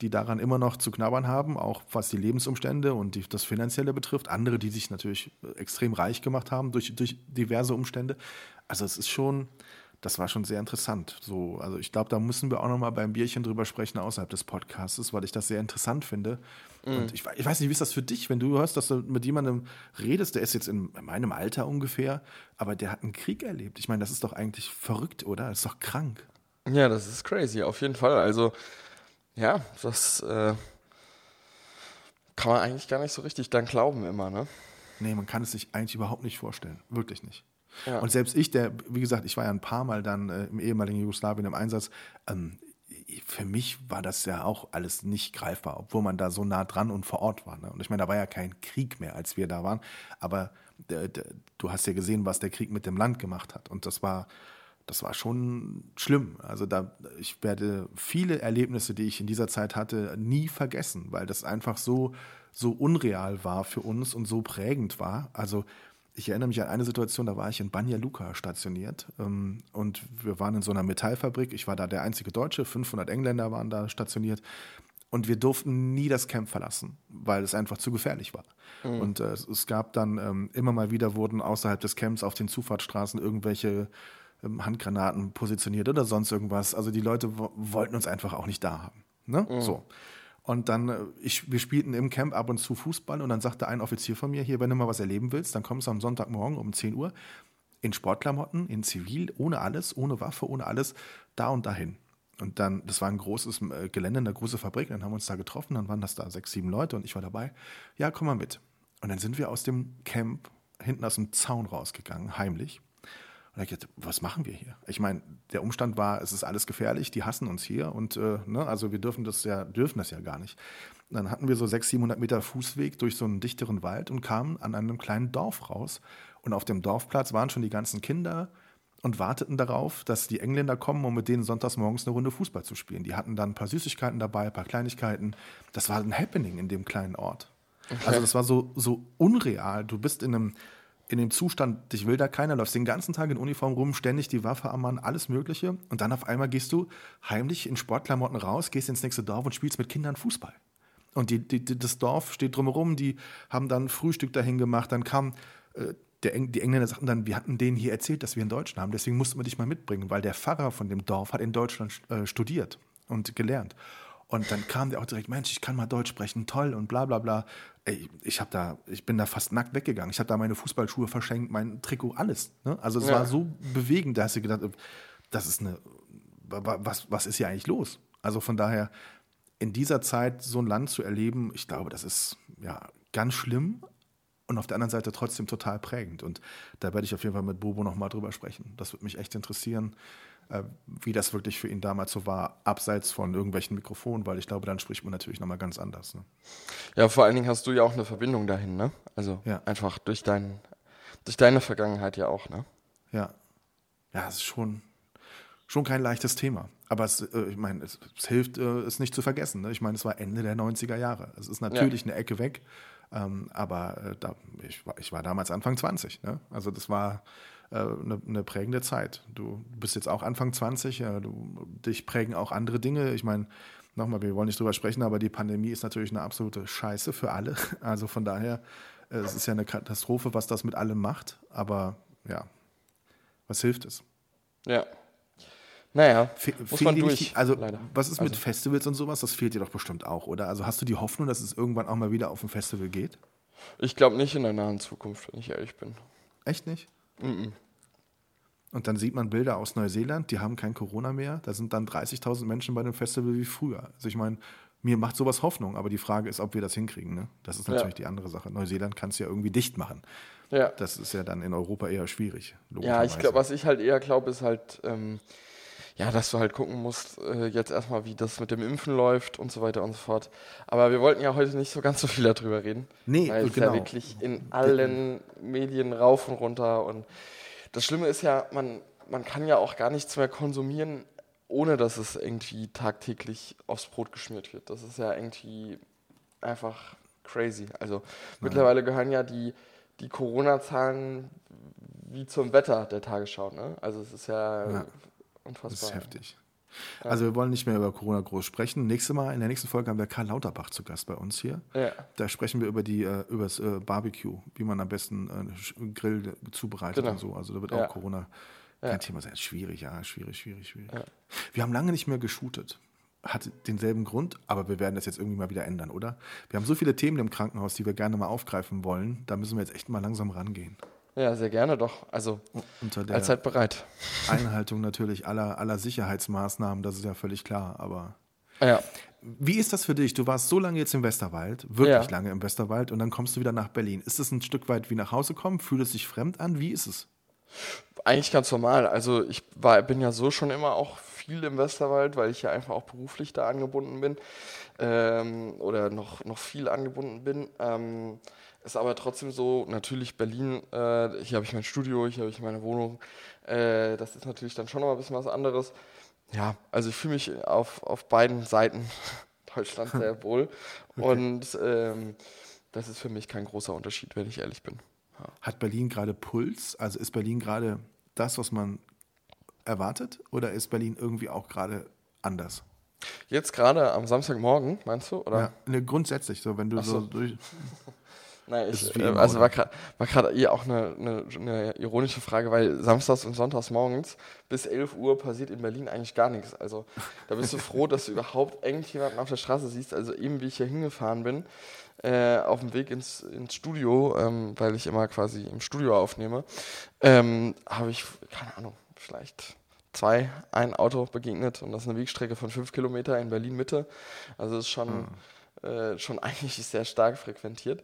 die daran immer noch zu knabbern haben, auch was die Lebensumstände und die, das Finanzielle betrifft. Andere, die sich natürlich extrem reich gemacht haben durch, durch diverse Umstände. Also es ist schon, das war schon sehr interessant. So, also ich glaube, da müssen wir auch noch mal beim Bierchen drüber sprechen außerhalb des Podcasts, weil ich das sehr interessant finde. Mhm. Und ich, ich, weiß nicht, wie ist das für dich, wenn du hörst, dass du mit jemandem redest, der ist jetzt in meinem Alter ungefähr, aber der hat einen Krieg erlebt. Ich meine, das ist doch eigentlich verrückt, oder? Das ist doch krank. Ja, das ist crazy, auf jeden Fall. Also, ja, das äh, kann man eigentlich gar nicht so richtig dann glauben immer, ne? Nee, man kann es sich eigentlich überhaupt nicht vorstellen. Wirklich nicht. Ja. Und selbst ich, der, wie gesagt, ich war ja ein paar Mal dann äh, im ehemaligen Jugoslawien im Einsatz, ähm, für mich war das ja auch alles nicht greifbar, obwohl man da so nah dran und vor Ort war. Ne? Und ich meine, da war ja kein Krieg mehr, als wir da waren. Aber äh, du hast ja gesehen, was der Krieg mit dem Land gemacht hat. Und das war, das war schon schlimm. Also da, ich werde viele Erlebnisse, die ich in dieser Zeit hatte, nie vergessen, weil das einfach so, so unreal war für uns und so prägend war. Also ich erinnere mich an eine Situation, da war ich in Banja Luka stationiert ähm, und wir waren in so einer Metallfabrik. Ich war da der einzige Deutsche, 500 Engländer waren da stationiert und wir durften nie das Camp verlassen, weil es einfach zu gefährlich war. Mhm. Und äh, es gab dann ähm, immer mal wieder wurden außerhalb des Camps auf den Zufahrtsstraßen irgendwelche Handgranaten positioniert oder sonst irgendwas. Also die Leute wollten uns einfach auch nicht da haben. Ne? Mhm. So. Und dann, äh, ich, wir spielten im Camp ab und zu Fußball und dann sagte ein Offizier von mir, hier, wenn du mal was erleben willst, dann kommst du am Sonntagmorgen um 10 Uhr in Sportklamotten, in Zivil, ohne alles, ohne Waffe, ohne alles, da und dahin. Und dann, das war ein großes äh, Gelände, eine große Fabrik, dann haben wir uns da getroffen, dann waren das da sechs, sieben Leute und ich war dabei. Ja, komm mal mit. Und dann sind wir aus dem Camp hinten aus dem Zaun rausgegangen, heimlich. Und ich dachte, was machen wir hier? Ich meine, der Umstand war, es ist alles gefährlich, die hassen uns hier und äh, ne, also wir dürfen das ja, dürfen das ja gar nicht. Und dann hatten wir so 600, 700 Meter Fußweg durch so einen dichteren Wald und kamen an einem kleinen Dorf raus. Und auf dem Dorfplatz waren schon die ganzen Kinder und warteten darauf, dass die Engländer kommen, um mit denen sonntags morgens eine Runde Fußball zu spielen. Die hatten dann ein paar Süßigkeiten dabei, ein paar Kleinigkeiten. Das war ein Happening in dem kleinen Ort. Okay. Also das war so, so unreal. Du bist in einem in dem Zustand, dich will da keiner, läufst den ganzen Tag in Uniform rum, ständig die Waffe am Mann, alles Mögliche. Und dann auf einmal gehst du heimlich in Sportklamotten raus, gehst ins nächste Dorf und spielst mit Kindern Fußball. Und die, die, das Dorf steht drumherum, die haben dann Frühstück dahin gemacht. Dann kam äh, der, die Engländer sagten dann, wir hatten denen hier erzählt, dass wir in Deutschland haben, deswegen mussten wir dich mal mitbringen, weil der Pfarrer von dem Dorf hat in Deutschland äh, studiert und gelernt. Und dann kam der auch direkt, Mensch, ich kann mal Deutsch sprechen, toll und bla bla bla. Ey, ich habe da, ich bin da fast nackt weggegangen. Ich habe da meine Fußballschuhe verschenkt, mein Trikot, alles. Ne? Also es ja. war so bewegend, da hast du gedacht, das ist eine, was, was ist hier eigentlich los? Also von daher, in dieser Zeit so ein Land zu erleben, ich glaube, das ist ja ganz schlimm und auf der anderen Seite trotzdem total prägend. Und da werde ich auf jeden Fall mit Bobo nochmal drüber sprechen. Das würde mich echt interessieren wie das wirklich für ihn damals so war, abseits von irgendwelchen Mikrofonen, weil ich glaube, dann spricht man natürlich nochmal ganz anders. Ne? Ja, vor allen Dingen hast du ja auch eine Verbindung dahin, ne? Also ja. einfach durch, dein, durch deine Vergangenheit ja auch, ne? Ja. Ja, es ist schon, schon kein leichtes Thema. Aber es, äh, ich meine, es, es, hilft, äh, es nicht zu vergessen. Ne? Ich meine, es war Ende der 90er Jahre. Es ist natürlich ja. eine Ecke weg, ähm, aber äh, da, ich, war, ich war damals Anfang 20. Ne? Also das war eine, äh, eine, prägende Zeit. Du bist jetzt auch Anfang 20, ja, du, dich prägen auch andere Dinge. Ich meine, nochmal, wir wollen nicht drüber sprechen, aber die Pandemie ist natürlich eine absolute Scheiße für alle. <laughs> Also von daher, äh, es ist ja eine Katastrophe, was das mit allem macht. Aber ja, was hilft es? Ja. Naja, Fe muss man durch. die- also, leider. was ist mit Also- Festivals und sowas? Das fehlt dir doch bestimmt auch, oder? Also, hast du die Hoffnung, dass es irgendwann auch mal wieder auf ein Festival geht? Ich glaube nicht in der nahen Zukunft, wenn ich ehrlich bin. Echt nicht? Mhm. Und dann sieht man Bilder aus Neuseeland, die haben kein Corona mehr. Da sind dann 30.000 Menschen bei dem Festival wie früher. Also, ich meine, mir macht sowas Hoffnung, aber die Frage ist, ob wir das hinkriegen. Ne? Das ist Ja. natürlich die andere Sache. Neuseeland kann es ja irgendwie dicht machen. Ja. Das ist ja dann in Europa eher schwierig. Ja, ich glaube, was ich halt eher glaube, ist halt, ähm, ja, dass du halt gucken musst, äh, jetzt erstmal, wie das mit dem Impfen läuft und so weiter und so fort. Aber wir wollten ja heute nicht so ganz so viel darüber reden. Nee, weil es genau. ja wirklich in allen Medien rauf und runter und das Schlimme ist ja, man, man kann ja auch gar nichts mehr konsumieren, ohne dass es irgendwie tagtäglich aufs Brot geschmiert wird. Das ist ja irgendwie einfach crazy. Also mittlerweile gehören ja die, die Corona-Zahlen wie zum Wetter der Tagesschau. Ne? Also es ist ja, Ja. Unfassbar. Das ist heftig. Also wir wollen nicht mehr über Corona groß sprechen. Nächste Mal, in der nächsten Folge haben wir Karl Lauterbach zu Gast bei uns hier. Ja. Da sprechen wir über die äh, über das äh, Barbecue, wie man am besten äh, Grill zubereitet Genau. und so. Also da wird Ja. auch Corona kein. Thema sein. Schwierig, ja, schwierig, schwierig, schwierig. Wir haben lange nicht mehr geshootet. Hat denselben Grund, aber wir werden das jetzt irgendwie mal wieder ändern, oder? Wir haben so viele Themen im Krankenhaus, die wir gerne mal aufgreifen wollen. Da müssen wir jetzt echt mal langsam rangehen. Ja, sehr gerne doch. Also Unter der allzeit bereit. Einhaltung natürlich aller, aller Sicherheitsmaßnahmen, das ist ja völlig klar. Aber Ja. Wie ist das für dich? Du warst so lange jetzt im Westerwald, wirklich Ja. lange im Westerwald, und dann kommst du wieder nach Berlin. Ist es ein Stück weit wie nach Hause kommen? Fühlt es sich fremd an? Wie ist es? Eigentlich ganz normal. Also ich war, bin ja so schon immer auch viel im Westerwald, weil ich ja einfach auch beruflich da angebunden bin ähm, oder noch, noch viel angebunden bin. Ähm, ist aber trotzdem so, natürlich Berlin, äh, hier habe ich mein Studio, hier habe ich meine Wohnung. Äh, das ist natürlich dann schon noch ein bisschen was anderes. Ja, also ich fühle mich auf, auf beiden Seiten <laughs> Deutschland sehr <laughs> wohl. Und ähm, das ist für mich kein großer Unterschied, wenn ich ehrlich bin. Hat Berlin gerade Puls? Also ist Berlin gerade das, was man erwartet? Oder ist Berlin irgendwie auch gerade anders? Jetzt gerade am Samstagmorgen, meinst du? Oder? Ja, ne, grundsätzlich, so wenn du so, so. durch. <laughs> Nein, Ist ich, äh, also oder? war gerade eh auch eine, eine, eine ironische Frage, weil samstags und sonntags morgens bis 11 Uhr passiert in Berlin eigentlich gar nichts. Also da bist du froh, <laughs> dass du überhaupt irgendjemanden auf der Straße siehst. Also eben wie ich hier hingefahren bin, äh, auf dem Weg ins, ins Studio, ähm, weil ich immer quasi im Studio aufnehme, ähm, habe ich, keine Ahnung, vielleicht zwei, ein Auto begegnet und das ist eine Wegstrecke von fünf Kilometer in Berlin Mitte. Also ist schon, äh, schon <laughs> eigentlich sehr stark frequentiert.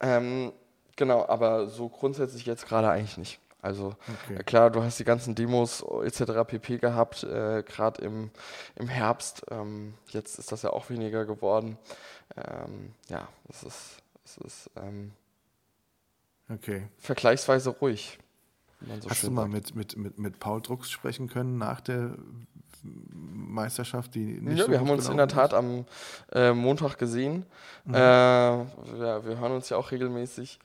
Ähm, genau, aber so grundsätzlich jetzt gerade eigentlich nicht. Also Okay. äh, klar, du hast die ganzen Demos etc. pp. gehabt, äh, gerade im, im Herbst. Ähm, jetzt ist das ja auch weniger geworden. Ähm, ja, es ist, es ist ähm, Okay. vergleichsweise ruhig. so Hast du mal sagt. mit, mit, mit, mit Paul Drucks sprechen können nach der Meisterschaft, die nicht Ja, so wir haben uns in der ist? Tat am äh, Montag gesehen. Mhm. Äh, wir, wir hören uns ja auch regelmäßig.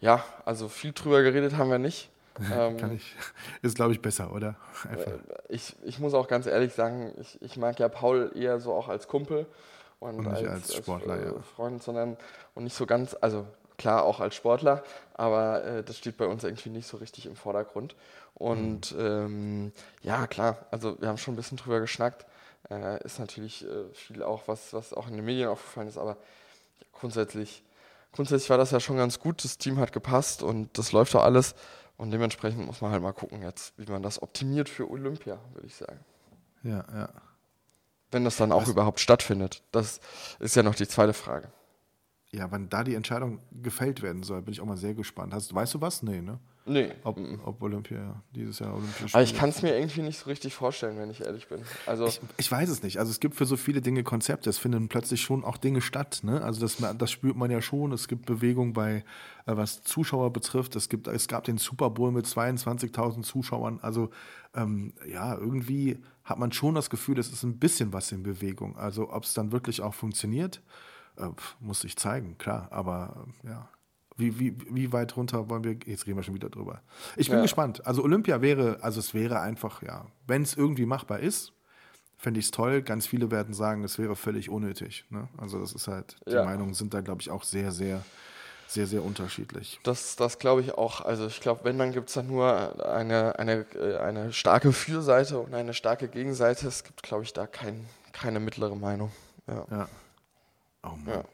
Ja, also viel drüber geredet haben wir nicht. <laughs> Ähm, Kann ich. Ist, glaube ich, besser, oder? äh, Einfach. ich, ich muss auch ganz ehrlich sagen, ich, ich mag ja Paul eher so auch als Kumpel und, Und nicht als Sportler, äh, ja. Freund, sondern und nicht so ganz, also klar auch als Sportler, aber äh, das steht bei uns irgendwie nicht so richtig im Vordergrund. Und Mhm. ähm, ja, klar, also wir haben schon ein bisschen drüber geschnackt. Äh, ist natürlich äh, viel auch, was, was auch in den Medien aufgefallen ist, aber grundsätzlich, grundsätzlich war das ja schon ganz gut. Das Team hat gepasst und das läuft auch alles. Und dementsprechend muss man halt mal gucken jetzt, wie man das optimiert für Olympia, würde ich sagen. Ja, ja. Wenn das dann auch Was- überhaupt stattfindet. Das ist ja noch die zweite Frage. Ja, wann da die Entscheidung gefällt werden soll, bin ich auch mal sehr gespannt. Hast, weißt du was? Nee, ne? Nee. Ob, ob Olympia dieses Jahr Olympische Aber ich Spiele- kann es mir irgendwie nicht so richtig vorstellen, wenn ich ehrlich bin. Also, Ich, ich weiß es nicht. Also es gibt für so viele Dinge Konzepte. Es finden plötzlich schon auch Dinge statt. Ne? Also das, das spürt man ja schon. Es gibt Bewegung bei, äh, was Zuschauer betrifft. Es, gibt, es gab den Super Bowl mit 22.000 Zuschauern. Also ähm, ja, irgendwie hat man schon das Gefühl, es ist ein bisschen was in Bewegung. Also ob es dann wirklich auch funktioniert, äh, muss sich zeigen, klar. Aber äh, ja. Wie, wie, wie weit runter wollen wir? Jetzt reden wir schon wieder drüber. Ich bin Ja. gespannt. Also Olympia wäre, also es wäre einfach, ja, wenn es irgendwie machbar ist, fände ich es toll. Ganz viele werden sagen, es wäre völlig unnötig. Ne? Also das ist halt, die Ja. Meinungen sind da, glaube ich, auch sehr, sehr, sehr, sehr unterschiedlich. Das, das glaube ich auch. Also ich glaube, wenn, dann gibt es da nur eine, eine, äh, eine starke Fürseite und eine starke Gegenseite. Es gibt, glaube ich, da kein, keine mittlere Meinung. Ja. Ja. Oh Mann. ja.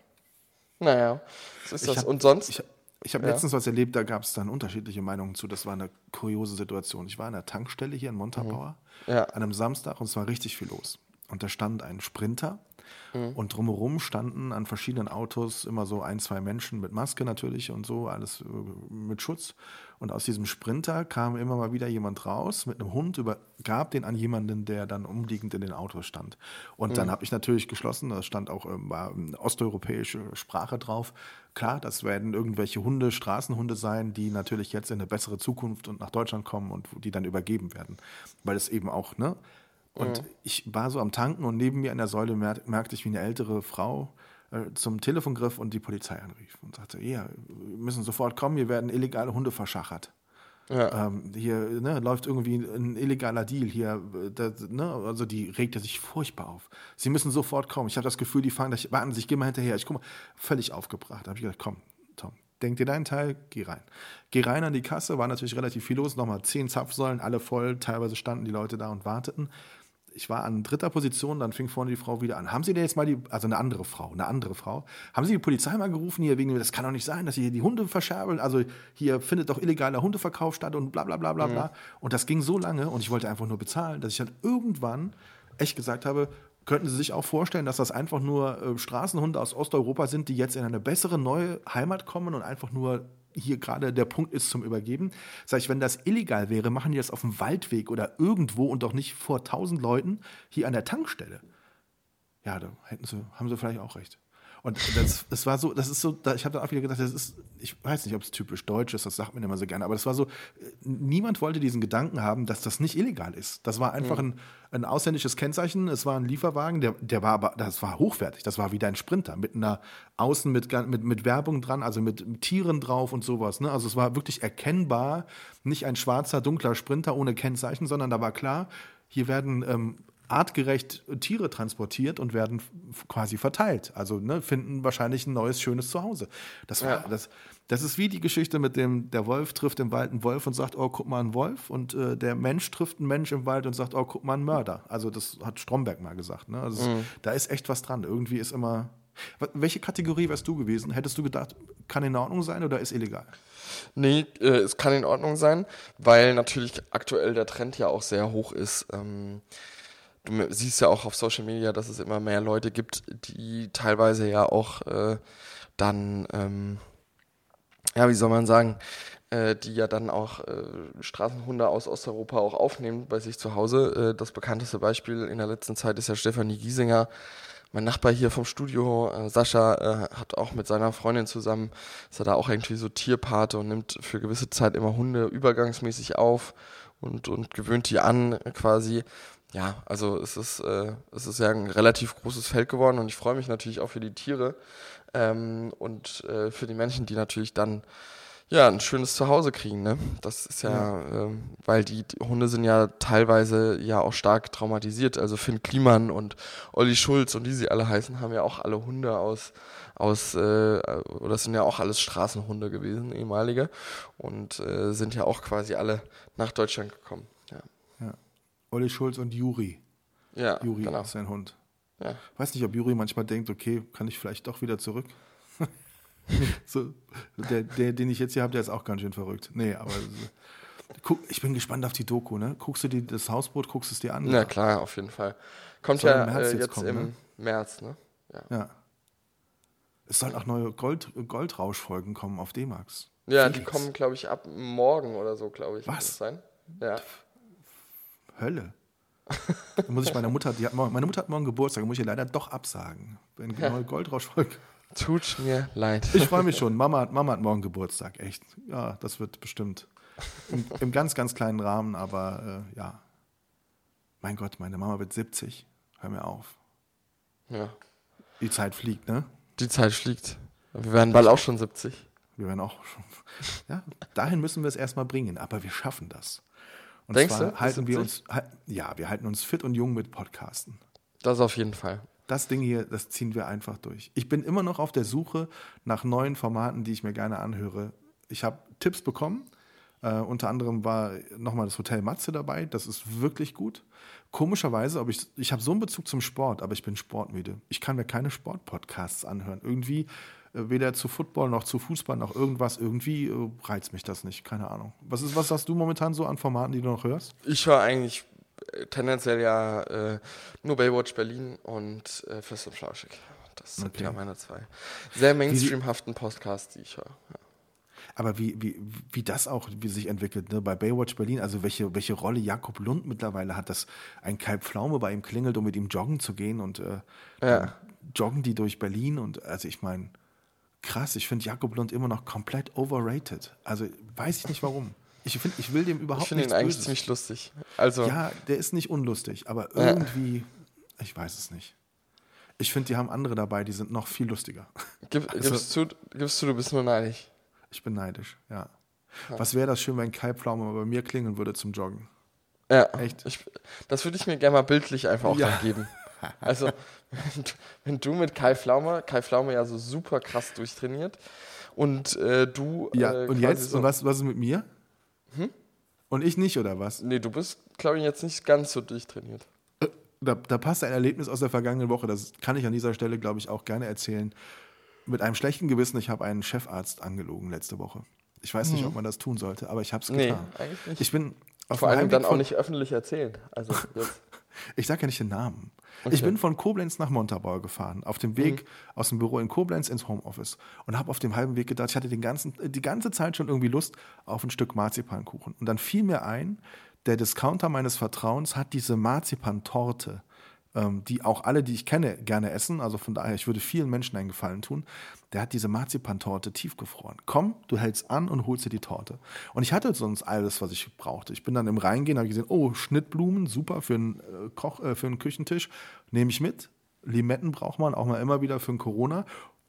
Naja, so ist Ich das. hab- und sonst? Ich, ich habe Ja. letztens was erlebt, da gab es dann unterschiedliche Meinungen zu. Das war eine kuriose Situation. Ich war an der Tankstelle hier in Montabaur Ja. an einem Samstag und es war richtig viel los. Und da stand ein Sprinter und drumherum standen an verschiedenen Autos immer so ein, zwei Menschen mit Maske natürlich und so, alles äh, mit Schutz. Und aus diesem Sprinter kam immer mal wieder jemand raus mit einem Hund, übergab den an jemanden, der dann umliegend in den Autos stand. Und dann habe ich natürlich geschlossen, da stand auch ähm, war eine osteuropäische Sprache drauf. Klar, das werden irgendwelche Hunde, Straßenhunde sein, die natürlich jetzt in eine bessere Zukunft und nach Deutschland kommen und die dann übergeben werden. Weil es eben auch, ne? Und ich war so am Tanken und neben mir an der Säule mer merkte ich, wie eine ältere Frau äh, zum Telefon griff und die Polizei anrief und sagte, ja, wir müssen sofort kommen, hier werden illegale Hunde verschachert. Ja. Ähm, hier ne, läuft irgendwie ein illegaler Deal hier. Das, ne, also die regte sich furchtbar auf. Sie müssen sofort kommen. Ich habe das Gefühl, die fangen, ich, warten Sie, ich gehe mal hinterher. Ich gucke mal, völlig aufgebracht. Da habe ich gesagt, komm, Tom, denk dir deinen Teil, geh rein. Geh rein an die Kasse, war natürlich relativ viel los, nochmal zehn Zapfsäulen, alle voll, teilweise standen die Leute da und warteten. Ich war an dritter Position, dann fing vorne die Frau wieder an. Haben Sie denn jetzt mal die, also eine andere Frau, eine andere Frau, haben Sie die Polizei mal gerufen hier wegen, das kann doch nicht sein, dass Sie hier die Hunde verscherbeln, also hier findet doch illegaler Hundeverkauf statt und bla bla bla bla bla. Und das ging so lange und ich wollte einfach nur bezahlen, dass ich dann irgendwann echt gesagt habe, könnten Sie sich auch vorstellen, dass das einfach nur äh, Straßenhunde aus Osteuropa sind, die jetzt in eine bessere neue Heimat kommen und einfach nur hier gerade der Punkt ist zum Übergeben? Sag ich, wenn das illegal wäre, machen die das auf dem Waldweg oder irgendwo und doch nicht vor tausend Leuten hier an der Tankstelle. Ja, da hätten sie, haben sie vielleicht auch recht. Und das, das war so, das ist so, ich habe dann auch wieder gedacht, das ist, ich weiß nicht, ob es typisch deutsch ist, das sagt man immer so gerne, aber das war so, niemand wollte diesen Gedanken haben, dass das nicht illegal ist. Das war einfach ein, ein ausländisches Kennzeichen, es war ein Lieferwagen, der, der war aber, das war hochwertig, das war wieder ein Sprinter mit einer Außen mit, mit, mit Werbung dran, also mit Tieren drauf und sowas. Ne? Also es war wirklich erkennbar, nicht ein schwarzer, dunkler Sprinter ohne Kennzeichen, sondern da war klar, hier werden ähm, artgerecht Tiere transportiert und werden quasi verteilt. Also ne, finden wahrscheinlich ein neues, schönes Zuhause. Das, war, Ja. das, das ist wie die Geschichte mit dem, der Wolf trifft im Wald einen Wolf und sagt, oh, guck mal, ein Wolf. Und äh, der Mensch trifft einen Mensch im Wald und sagt, oh, guck mal, ein Mörder. Also das hat Stromberg mal gesagt. Ne? Also es, da ist echt was dran. Irgendwie ist immer... Welche Kategorie wärst du gewesen? Hättest du gedacht, kann in Ordnung sein oder ist illegal? Nee, äh, es kann in Ordnung sein, weil natürlich aktuell der Trend ja auch sehr hoch ist. Ähm, du siehst ja auch auf Social Media, dass es immer mehr Leute gibt, die teilweise ja auch äh, dann, ähm, ja, wie soll man sagen, äh, die ja dann auch äh, Straßenhunde aus Osteuropa auch aufnehmen bei sich zu Hause. Äh, das bekannteste Beispiel in der letzten Zeit ist ja Stefanie Giesinger. Mein Nachbar hier vom Studio, äh, Sascha, äh, hat auch mit seiner Freundin zusammen, ist er da auch irgendwie so Tierpate und nimmt für gewisse Zeit immer Hunde übergangsmäßig auf und, und gewöhnt die an quasi. Ja, also es ist, äh, es ist ja ein relativ großes Feld geworden und ich freue mich natürlich auch für die Tiere ähm, und äh, für die Menschen, die natürlich dann ja, ein schönes Zuhause kriegen, ne? Das ist ja, Ähm, weil die, die Hunde sind ja teilweise ja auch stark traumatisiert. Also Finn Kliman und Olli Schulz und wie sie alle heißen, haben ja auch alle Hunde aus, aus äh, oder sind ja auch alles Straßenhunde gewesen, ehemalige, und äh, sind ja auch quasi alle nach Deutschland gekommen. Olli Schulz und Juri. ja Juri genau. ist sein Hund. Ja. Weiß nicht, ob Juri manchmal denkt, okay, kann ich vielleicht doch wieder zurück? <laughs> so, der, der, den ich jetzt hier habe, der ist auch ganz schön verrückt. Nee, aber guck, ich bin gespannt auf die Doku, ne? Guckst du dir das Hausboot, guckst es dir an? Na klar, auf jeden Fall. Kommt ja im März äh, jetzt jetzt kommen, im ne? März, ne? Ja. Ja. Es sollen auch neue Gold, Goldrauschfolgen kommen auf D-Max. Ja, die Felix. kommen, glaube ich, ab morgen oder so, glaube ich. Was? das sein? Ja. Hölle. Da muss ich meiner Mutter, die hat morgen, meine Mutter hat morgen Geburtstag, muss ich ihr leider doch absagen. Wenn neue Goldrauschfolge. Tut mir leid. Ich freue mich schon. Mama, hat- Mama hat morgen Geburtstag, echt. Ja, das wird bestimmt. Im, im ganz, ganz kleinen Rahmen, aber äh, ja. Mein Gott, meine Mama wird 70. Hör mir auf. Ja. Die Zeit fliegt, ne? Die Zeit fliegt. Wir werden bald auch schon 70. Wir werden auch schon. Ja, dahin müssen wir es erstmal bringen, aber wir schaffen das. Und Denkst zwar du, halten wir 70? uns, ja, wir halten uns fit und jung mit Podcasten. Das auf jeden Fall. das Ding hier, das ziehen wir einfach durch. Ich bin immer noch auf der Suche nach neuen Formaten, die ich mir gerne anhöre. Ich habe Tipps bekommen. Äh, unter anderem war nochmal das Hotel Matze dabei. Das ist wirklich gut. Komischerweise, aber ich, ich habe so einen Bezug zum Sport, aber ich bin sportmüde. Ich kann mir keine Sportpodcasts anhören. Irgendwie, weder zu Football noch zu Fußball noch irgendwas, irgendwie äh, reizt mich das nicht. Keine Ahnung. Was, ist, was hast du momentan so an Formaten, die du noch hörst? Ich höre eigentlich äh, tendenziell ja äh, nur Baywatch Berlin und äh, Fest und Flauschig. Das sind Okay. ja meine zwei sehr mainstreamhaften Podcasts, die ich höre. Ja. Aber wie, wie, wie das auch wie sich entwickelt, ne? bei Baywatch Berlin, also welche, welche Rolle Jakob Lund mittlerweile hat, dass ein Kai Pflaume bei ihm klingelt, um mit ihm joggen zu gehen und äh, Ja. joggen die durch Berlin und also ich meine, krass, ich finde Jakob Lund immer noch komplett overrated. Also weiß ich nicht warum. Ich finde, ich will dem überhaupt Ich finde ihn eigentlich Böses. ziemlich lustig. Also, Ja, der ist nicht unlustig, aber Ja. irgendwie, ich weiß es nicht. Ich finde, die haben andere dabei, die sind noch viel lustiger. gib, also- gibst, du, gibst du, du bist nur neidisch. Ich bin neidisch, ja. Was wäre das schön, wenn Kai Pflaume mal bei mir klingeln würde zum Joggen? Ja, Echt? Ich, das würde ich mir gerne mal bildlich einfach auch Ja. dann geben. <laughs> Also, <laughs> wenn du, mit Kai Pflaume, Kai Pflaume ja so super krass durchtrainiert und äh, du. Ja, äh, und jetzt? So, Und was, was ist mit mir? Hm? Und ich nicht, oder was? Nee, du bist, glaube ich, jetzt nicht ganz so durchtrainiert. Da, da passt ein Erlebnis aus der vergangenen Woche, das kann ich an dieser Stelle, glaube ich, auch gerne erzählen. Mit einem schlechten Gewissen, ich habe einen Chefarzt angelogen letzte Woche. Ich weiß nicht, ob man das tun sollte, aber ich habe es Hm. Nee, getan. eigentlich nicht. Ich bin auf Vor allem dann auch nicht öffentlich erzählen. Also. <laughs> Ich sage ja nicht den Namen. Ich Okay. bin von Koblenz nach Montabaur gefahren, auf dem Weg aus dem Büro in Koblenz ins Homeoffice und habe auf dem halben Weg gedacht, ich hatte den ganzen, die ganze Zeit schon irgendwie Lust auf ein Stück Marzipankuchen. Und dann fiel mir ein, der Discounter meines Vertrauens hat diese Marzipantorte, ähm, die auch alle, die ich kenne, gerne essen. Also von daher, ich würde vielen Menschen einen Gefallen tun. Der hat diese Marzipantorte tiefgefroren. Komm, du hältst an und holst dir die Torte. Und ich hatte sonst alles, was ich brauchte. Ich bin dann im Reingehen, habe gesehen, oh, Schnittblumen, super für einen, äh, Koch, äh, für einen Küchentisch. Nehme ich mit. Limetten braucht man auch mal immer wieder für ein Corona.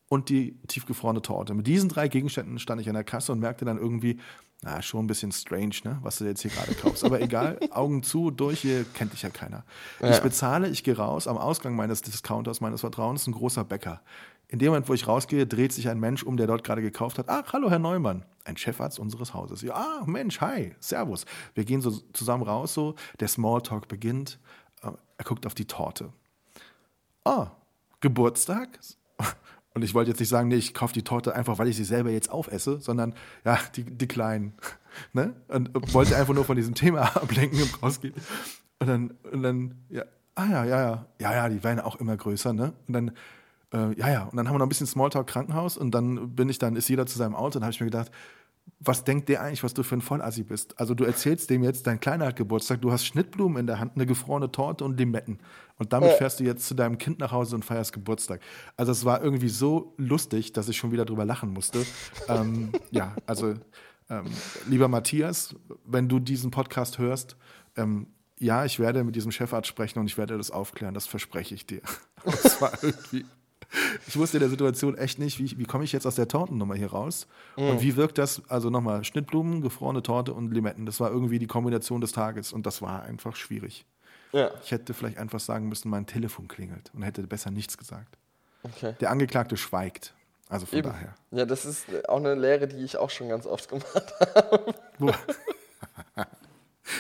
Und die tiefgefrorene Torte. Mit diesen drei Gegenständen stand ich an der Kasse und merkte dann irgendwie, na, schon ein bisschen strange, ne, was du jetzt hier gerade kaufst. Aber egal, <laughs> Augen zu, durch, hier kennt dich ja keiner. Ich Ja. bezahle, ich gehe raus, am Ausgang meines Discounters, meines Vertrauens, ein großer Bäcker. In dem Moment, wo ich rausgehe, dreht sich ein Mensch um, der dort gerade gekauft hat. Ach, hallo, Herr Neumann, ein Chefarzt unseres Hauses. Ja, ah, Mensch, hi, servus. Wir gehen so zusammen raus, so, der Smalltalk beginnt. Äh, Er guckt auf die Torte. Ah, Geburtstag? Und ich wollte jetzt nicht sagen, nee, ich kaufe die Torte einfach, weil ich sie selber jetzt aufesse, sondern ja, die, die kleinen. <laughs> Ne? Und wollte einfach nur von diesem Thema <laughs> ablenken und rausgehen. Und dann, und dann, ja, ah ja, ja, ja, ja, ja, die werden auch immer größer, ne? Und dann, äh, ja, ja, und dann haben wir noch ein bisschen Smalltalk Krankenhaus und dann bin ich dann, ist jeder zu seinem Auto und habe ich mir gedacht, was denkt der eigentlich, was du für ein Vollassi bist? Also du erzählst dem jetzt, dein Kleiner hat Geburtstag, du hast Schnittblumen in der Hand, eine gefrorene Torte und Limetten. Und damit Ja. fährst du jetzt zu deinem Kind nach Hause und feierst Geburtstag. Also es war irgendwie so lustig, dass ich schon wieder drüber lachen musste. <laughs> ähm, ja, also ähm, lieber Matthias, wenn du diesen Podcast hörst, ähm, ja, ich werde mit diesem Chefarzt sprechen und ich werde das aufklären, das verspreche ich dir. <laughs> Das war <laughs> irgendwie. Ich wusste in der Situation echt nicht, wie, wie komme ich jetzt aus der Tortennummer hier raus? Und wie wirkt das? Also nochmal, Schnittblumen, gefrorene Torte und Limetten. Das war irgendwie die Kombination des Tages und das war einfach schwierig. Ja, Ich hätte vielleicht einfach sagen müssen, mein Telefon klingelt und hätte besser nichts gesagt. okay. Der Angeklagte schweigt. Also von Eben. daher. Ja, das ist auch eine Lehre, die ich auch schon ganz oft gemacht <laughs> Wo, <laughs>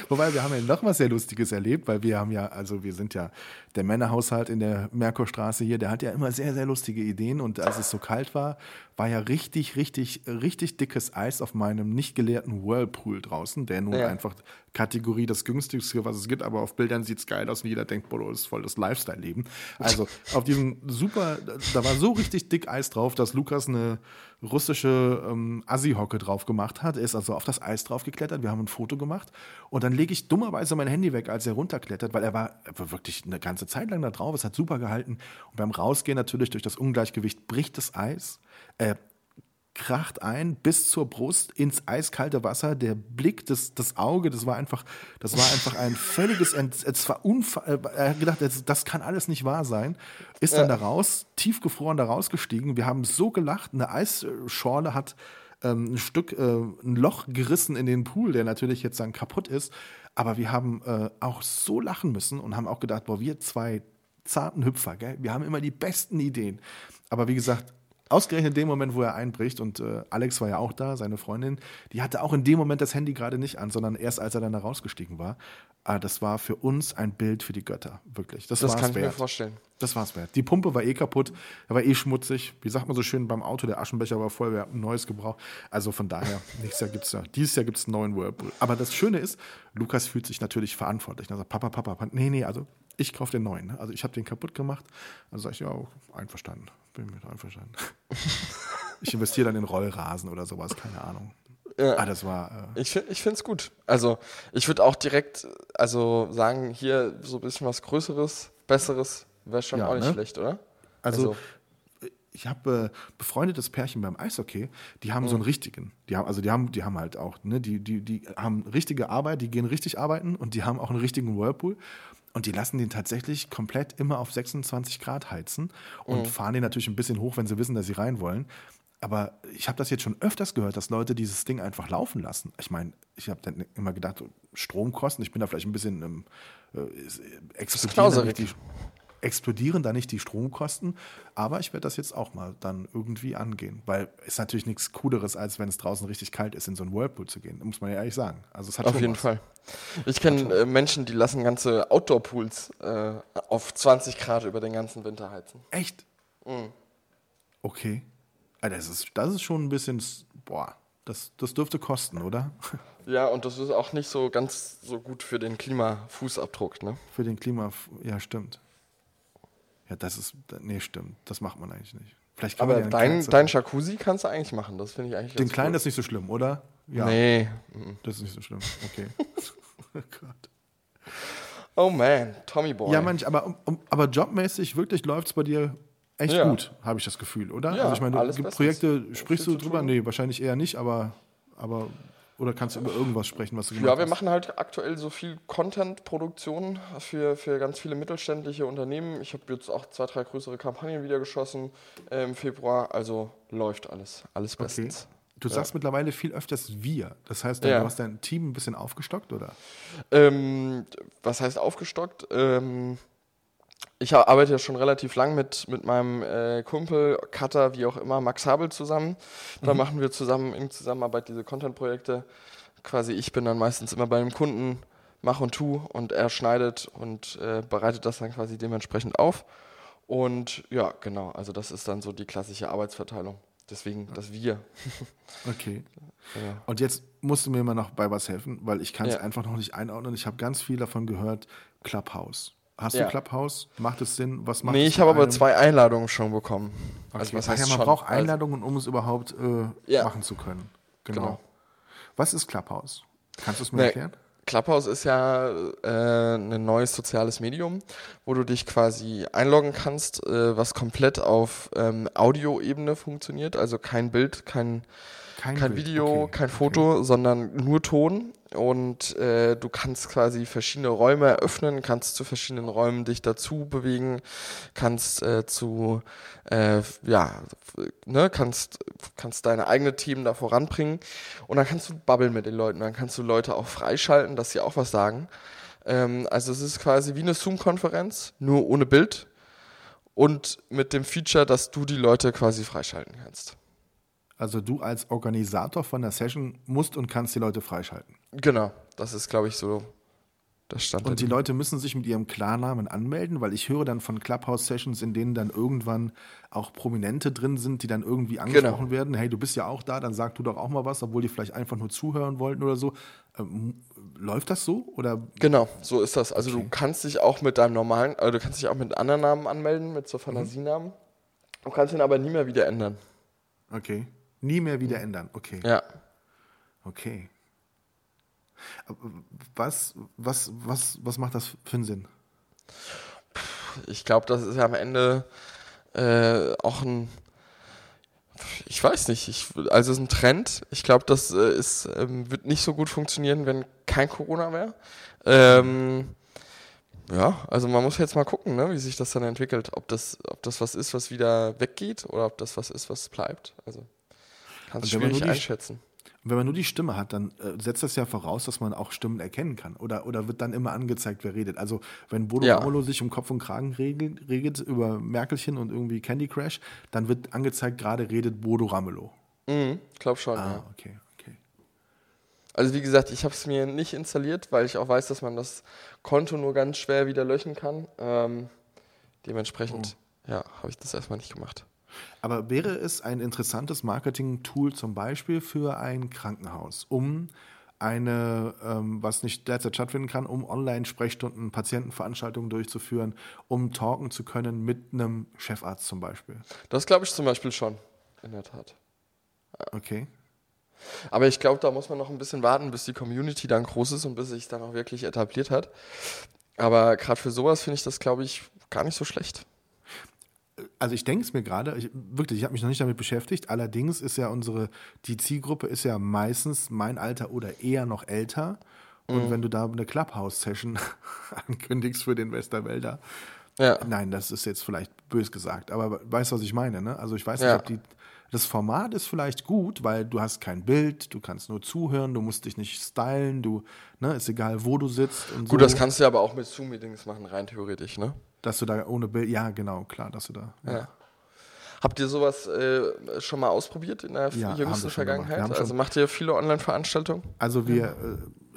Wobei, wir haben ja noch was sehr Lustiges erlebt, weil wir haben ja, also wir sind ja, der Männerhaushalt in der Merkurstraße hier, der hat ja immer sehr, sehr lustige Ideen und als es so kalt war, war ja richtig, richtig, richtig dickes Eis auf meinem nicht geleerten Whirlpool draußen, der nun Ja. einfach Kategorie das günstigste, was es gibt, aber auf Bildern sieht es geil aus und jeder denkt, boah, das ist voll das Lifestyle-Leben. Also auf diesem super, da war so richtig dick Eis drauf, dass Lukas eine russische ähm, Assi-Hocke drauf gemacht hat. Er ist also auf das Eis drauf geklettert, wir haben ein Foto gemacht und dann lege ich dummerweise mein Handy weg, als er runterklettert, weil er war, er war wirklich eine ganze Zeit lang da drauf, es hat super gehalten und beim Rausgehen natürlich durch das Ungleichgewicht bricht das Eis. Äh, kracht ein bis zur Brust ins eiskalte Wasser. Der Blick, das, das Auge, das war einfach, das war einfach ein <laughs> völliges, Ent, es war unfall, er hat gedacht, das, das kann alles nicht wahr sein. Ist dann da raus, tiefgefroren da rausgestiegen. Wir haben so gelacht, eine Eisschorle hat ähm, ein Stück, äh, ein Loch gerissen in den Pool, der natürlich jetzt dann kaputt ist. Aber wir haben äh, auch so lachen müssen und haben auch gedacht, boah, wir zwei zarten Hüpfer, gell? Wir haben immer die besten Ideen. Aber wie gesagt, ausgerechnet in dem Moment, wo er einbricht, und äh, Alex war ja auch da, seine Freundin, die hatte auch in dem Moment das Handy gerade nicht an, sondern erst als er dann da rausgestiegen war. Aber das war für uns ein Bild für die Götter, wirklich. Das, Das kann ich wert. mir vorstellen. Das war's wert. Die Pumpe war eh kaputt, er war eh schmutzig. Wie sagt man so schön beim Auto, der Aschenbecher war voll, wir haben ein neues gebraucht. Also von daher, <laughs> nächstes Jahr gibt's ja, dieses Jahr gibt's einen neuen Whirlpool. Aber das Schöne ist, Lukas fühlt sich natürlich verantwortlich. Er sagt, Papa, Papa, Papa, nee, nee, also ich kaufe den neuen. ne? Also ich habe den kaputt gemacht. Also sage ich, ja, einverstanden. Bin mit einverstanden. <laughs> ich investiere dann in Rollrasen oder sowas, keine Ahnung. Ja. Ah, das war, äh, Ich, ich finde es gut. Also, ich würde auch direkt also sagen, hier so ein bisschen was Größeres, Besseres, wäre schon Ja, auch nicht ne? schlecht, oder? Also, ich habe äh, befreundetes Pärchen beim Eishockey, die haben so einen richtigen. Die haben, also die haben, die haben halt auch, ne, die, die, die haben richtige Arbeit, die gehen richtig arbeiten und die haben auch einen richtigen Whirlpool. Und die lassen den tatsächlich komplett immer auf 26 Grad heizen und fahren den natürlich ein bisschen hoch, wenn sie wissen, dass sie rein wollen. Aber ich habe das jetzt schon öfters gehört, dass Leute dieses Ding einfach laufen lassen. Ich meine, ich habe dann immer gedacht, Stromkosten, ich bin da vielleicht ein bisschen ähm, äh, explodieren, explodieren da nicht die Stromkosten. Aber ich werde das jetzt auch mal dann irgendwie angehen. Weil es ist natürlich nichts Cooleres, als wenn es draußen richtig kalt ist, in so einen Whirlpool zu gehen. Muss man ja ehrlich sagen. Also es hat Auf jeden was. Fall. Ich kenne äh, Menschen, die lassen ganze Outdoor-Pools äh, auf 20 Grad über den ganzen Winter heizen. Echt? Okay. Ah, Das ist, das ist schon ein bisschen, boah, das, das dürfte kosten, oder? <laughs> Ja, und das ist auch nicht so ganz so gut für den Klimafußabdruck, ne? Für den Klima, ja, stimmt. Ja, das ist, nee, stimmt. Das macht man eigentlich nicht. Vielleicht kann Aber man ja dein, dein Jacuzzi kannst du eigentlich machen, das finde ich eigentlich den kleinen cool. ist nicht so schlimm, oder? Ja, Nee. das ist nicht so schlimm. Okay. <laughs> oh Gott. Oh man, Tommy Boy. Ja, manch, aber, um, aber jobmäßig wirklich läuft es bei dir echt Ja. gut, habe ich das Gefühl, oder? Ja, also ich meine. Projekte, sprichst du drüber? Nee, wahrscheinlich eher nicht, aber, aber oder kannst du über irgendwas sprechen, was du gemacht Ja, wir hast? machen halt aktuell so viel Content-Produktion für, für ganz viele mittelständische Unternehmen. Ich habe jetzt auch zwei, drei größere Kampagnen wieder geschossen äh, im Februar. Also läuft alles. Alles Okay. bestens. Du sagst mittlerweile viel öfters wir. Das heißt, du Ja. hast dein Team ein bisschen aufgestockt, oder? Ähm, was heißt aufgestockt? Ähm, ich arbeite ja schon relativ lang mit, mit meinem äh, Kumpel, Cutter, wie auch immer, Max Habel zusammen. Da machen wir zusammen in Zusammenarbeit diese Content-Projekte. Quasi ich bin dann meistens immer bei dem Kunden, mach und tu und er schneidet und äh, bereitet das dann quasi dementsprechend auf. Und ja, genau, also das ist dann so die klassische Arbeitsverteilung. Deswegen das Wir. <laughs> Okay. Ja. Und jetzt musst du mir mal noch bei was helfen, weil ich kann es Ja. einfach noch nicht einordnen. Ich habe ganz viel davon gehört, Clubhouse. Hast Ja. du Clubhouse? Macht es Sinn? Was macht Nee, ich habe aber zwei Einladungen schon bekommen. Okay. Also was Ach heißt ja, man schon? braucht Also- Einladungen, um es überhaupt äh, Ja. machen zu können. Genau. Genau. Was ist Clubhouse? Kannst du es mir Nee. erklären? Clubhouse ist ja äh, ein neues soziales Medium, wo du dich quasi einloggen kannst, äh, was komplett auf ähm, Audioebene funktioniert, also kein Bild, kein, kein Bild. Video, Okay. kein Foto, sondern nur Ton. Und äh, du kannst quasi verschiedene Räume eröffnen, kannst zu verschiedenen Räumen dich dazu bewegen, kannst äh, zu, äh, ja, ne, kannst, kannst deine eigene Themen da voranbringen. Und dann kannst du babbeln mit den Leuten, dann kannst du Leute auch freischalten, dass sie auch was sagen. Ähm, also es ist quasi wie eine Zoom-Konferenz, nur ohne Bild und mit dem Feature, dass du die Leute quasi freischalten kannst. Also du als Organisator von der Session musst und kannst die Leute freischalten. Genau, das ist, glaube ich, so der Stand. Und die. Leute müssen sich mit ihrem Klarnamen anmelden, weil ich höre dann von Clubhouse-Sessions, in denen dann irgendwann auch Prominente drin sind, die dann irgendwie angesprochen Genau. werden. Hey, du bist ja auch da, dann sag du doch auch mal was, obwohl die vielleicht einfach nur zuhören wollten oder so. Ähm, läuft das so? Oder Genau, so ist das. Also Okay. du kannst dich auch mit deinem normalen, also du kannst dich auch mit anderen Namen anmelden, mit so Fantasienamen. Du kannst ihn aber nie mehr wieder ändern. okay. Nie mehr wieder ändern. Okay. Ja. Okay. Was, was, was, was macht das für einen Sinn? Ich glaube, das ist ja am Ende äh, auch ein, ich weiß nicht, ich, also es ist ein Trend. Ich glaube, das äh, ist, ähm, wird nicht so gut funktionieren, wenn kein Corona wäre. Ähm, ja, also man muss jetzt mal gucken, ne, wie sich das dann entwickelt. Ob das, ob das was ist, was wieder weggeht oder ob das was ist, was bleibt. Also kannst nur die- einschätzen. wenn man nur die Stimme hat, dann äh, setzt das ja voraus, dass man auch Stimmen erkennen kann. Oder, oder wird dann immer angezeigt, wer redet. Also wenn Bodo Ja. Ramelow sich um Kopf und Kragen regelt, regelt über Merkelchen und irgendwie Candy Crash, dann wird angezeigt, gerade redet Bodo Ramelow. Mhm, glaub schon, Ah, ja. okay, okay. Also wie gesagt, ich habe es mir nicht installiert, weil ich auch weiß, dass man das Konto nur ganz schwer wieder löschen kann. Ähm, dementsprechend, Oh. ja, habe ich das erstmal nicht gemacht. Aber wäre es ein interessantes Marketing-Tool zum Beispiel für ein Krankenhaus, um eine, ähm, was nicht derzeit stattfinden kann, um Online-Sprechstunden, Patientenveranstaltungen durchzuführen, um talken zu können mit einem Chefarzt zum Beispiel? Das glaube ich zum Beispiel schon, in der Tat. Okay. Aber ich glaube, da muss man noch ein bisschen warten, bis die Community dann groß ist und bis sich dann auch wirklich etabliert hat. Aber gerade für sowas finde ich das, glaube ich, gar nicht so schlecht. Also ich denke es mir gerade, ich, wirklich, ich habe mich noch nicht damit beschäftigt. Allerdings ist ja unsere, die Zielgruppe ist ja meistens mein Alter oder eher noch älter. Und wenn du da eine Clubhouse-Session <laughs> ankündigst für den Westerwälder, Ja. nein, das ist jetzt vielleicht bös gesagt, aber weißt du, was ich meine, ne? Also ich weiß nicht, Ja. ob die, das Format ist vielleicht gut, weil du hast kein Bild, du kannst nur zuhören, du musst dich nicht stylen, du, ne, ist egal, wo du sitzt und Gut, so, das kannst du aber auch mit Zoom-Meetings machen, rein theoretisch, ne? Dass du da ohne Bild, ja, genau, klar, dass du da, ja. Ja. Habt ihr sowas äh, schon mal ausprobiert in der Ja, jüngsten Vergangenheit? Also macht ihr viele Online-Veranstaltungen? Also wir,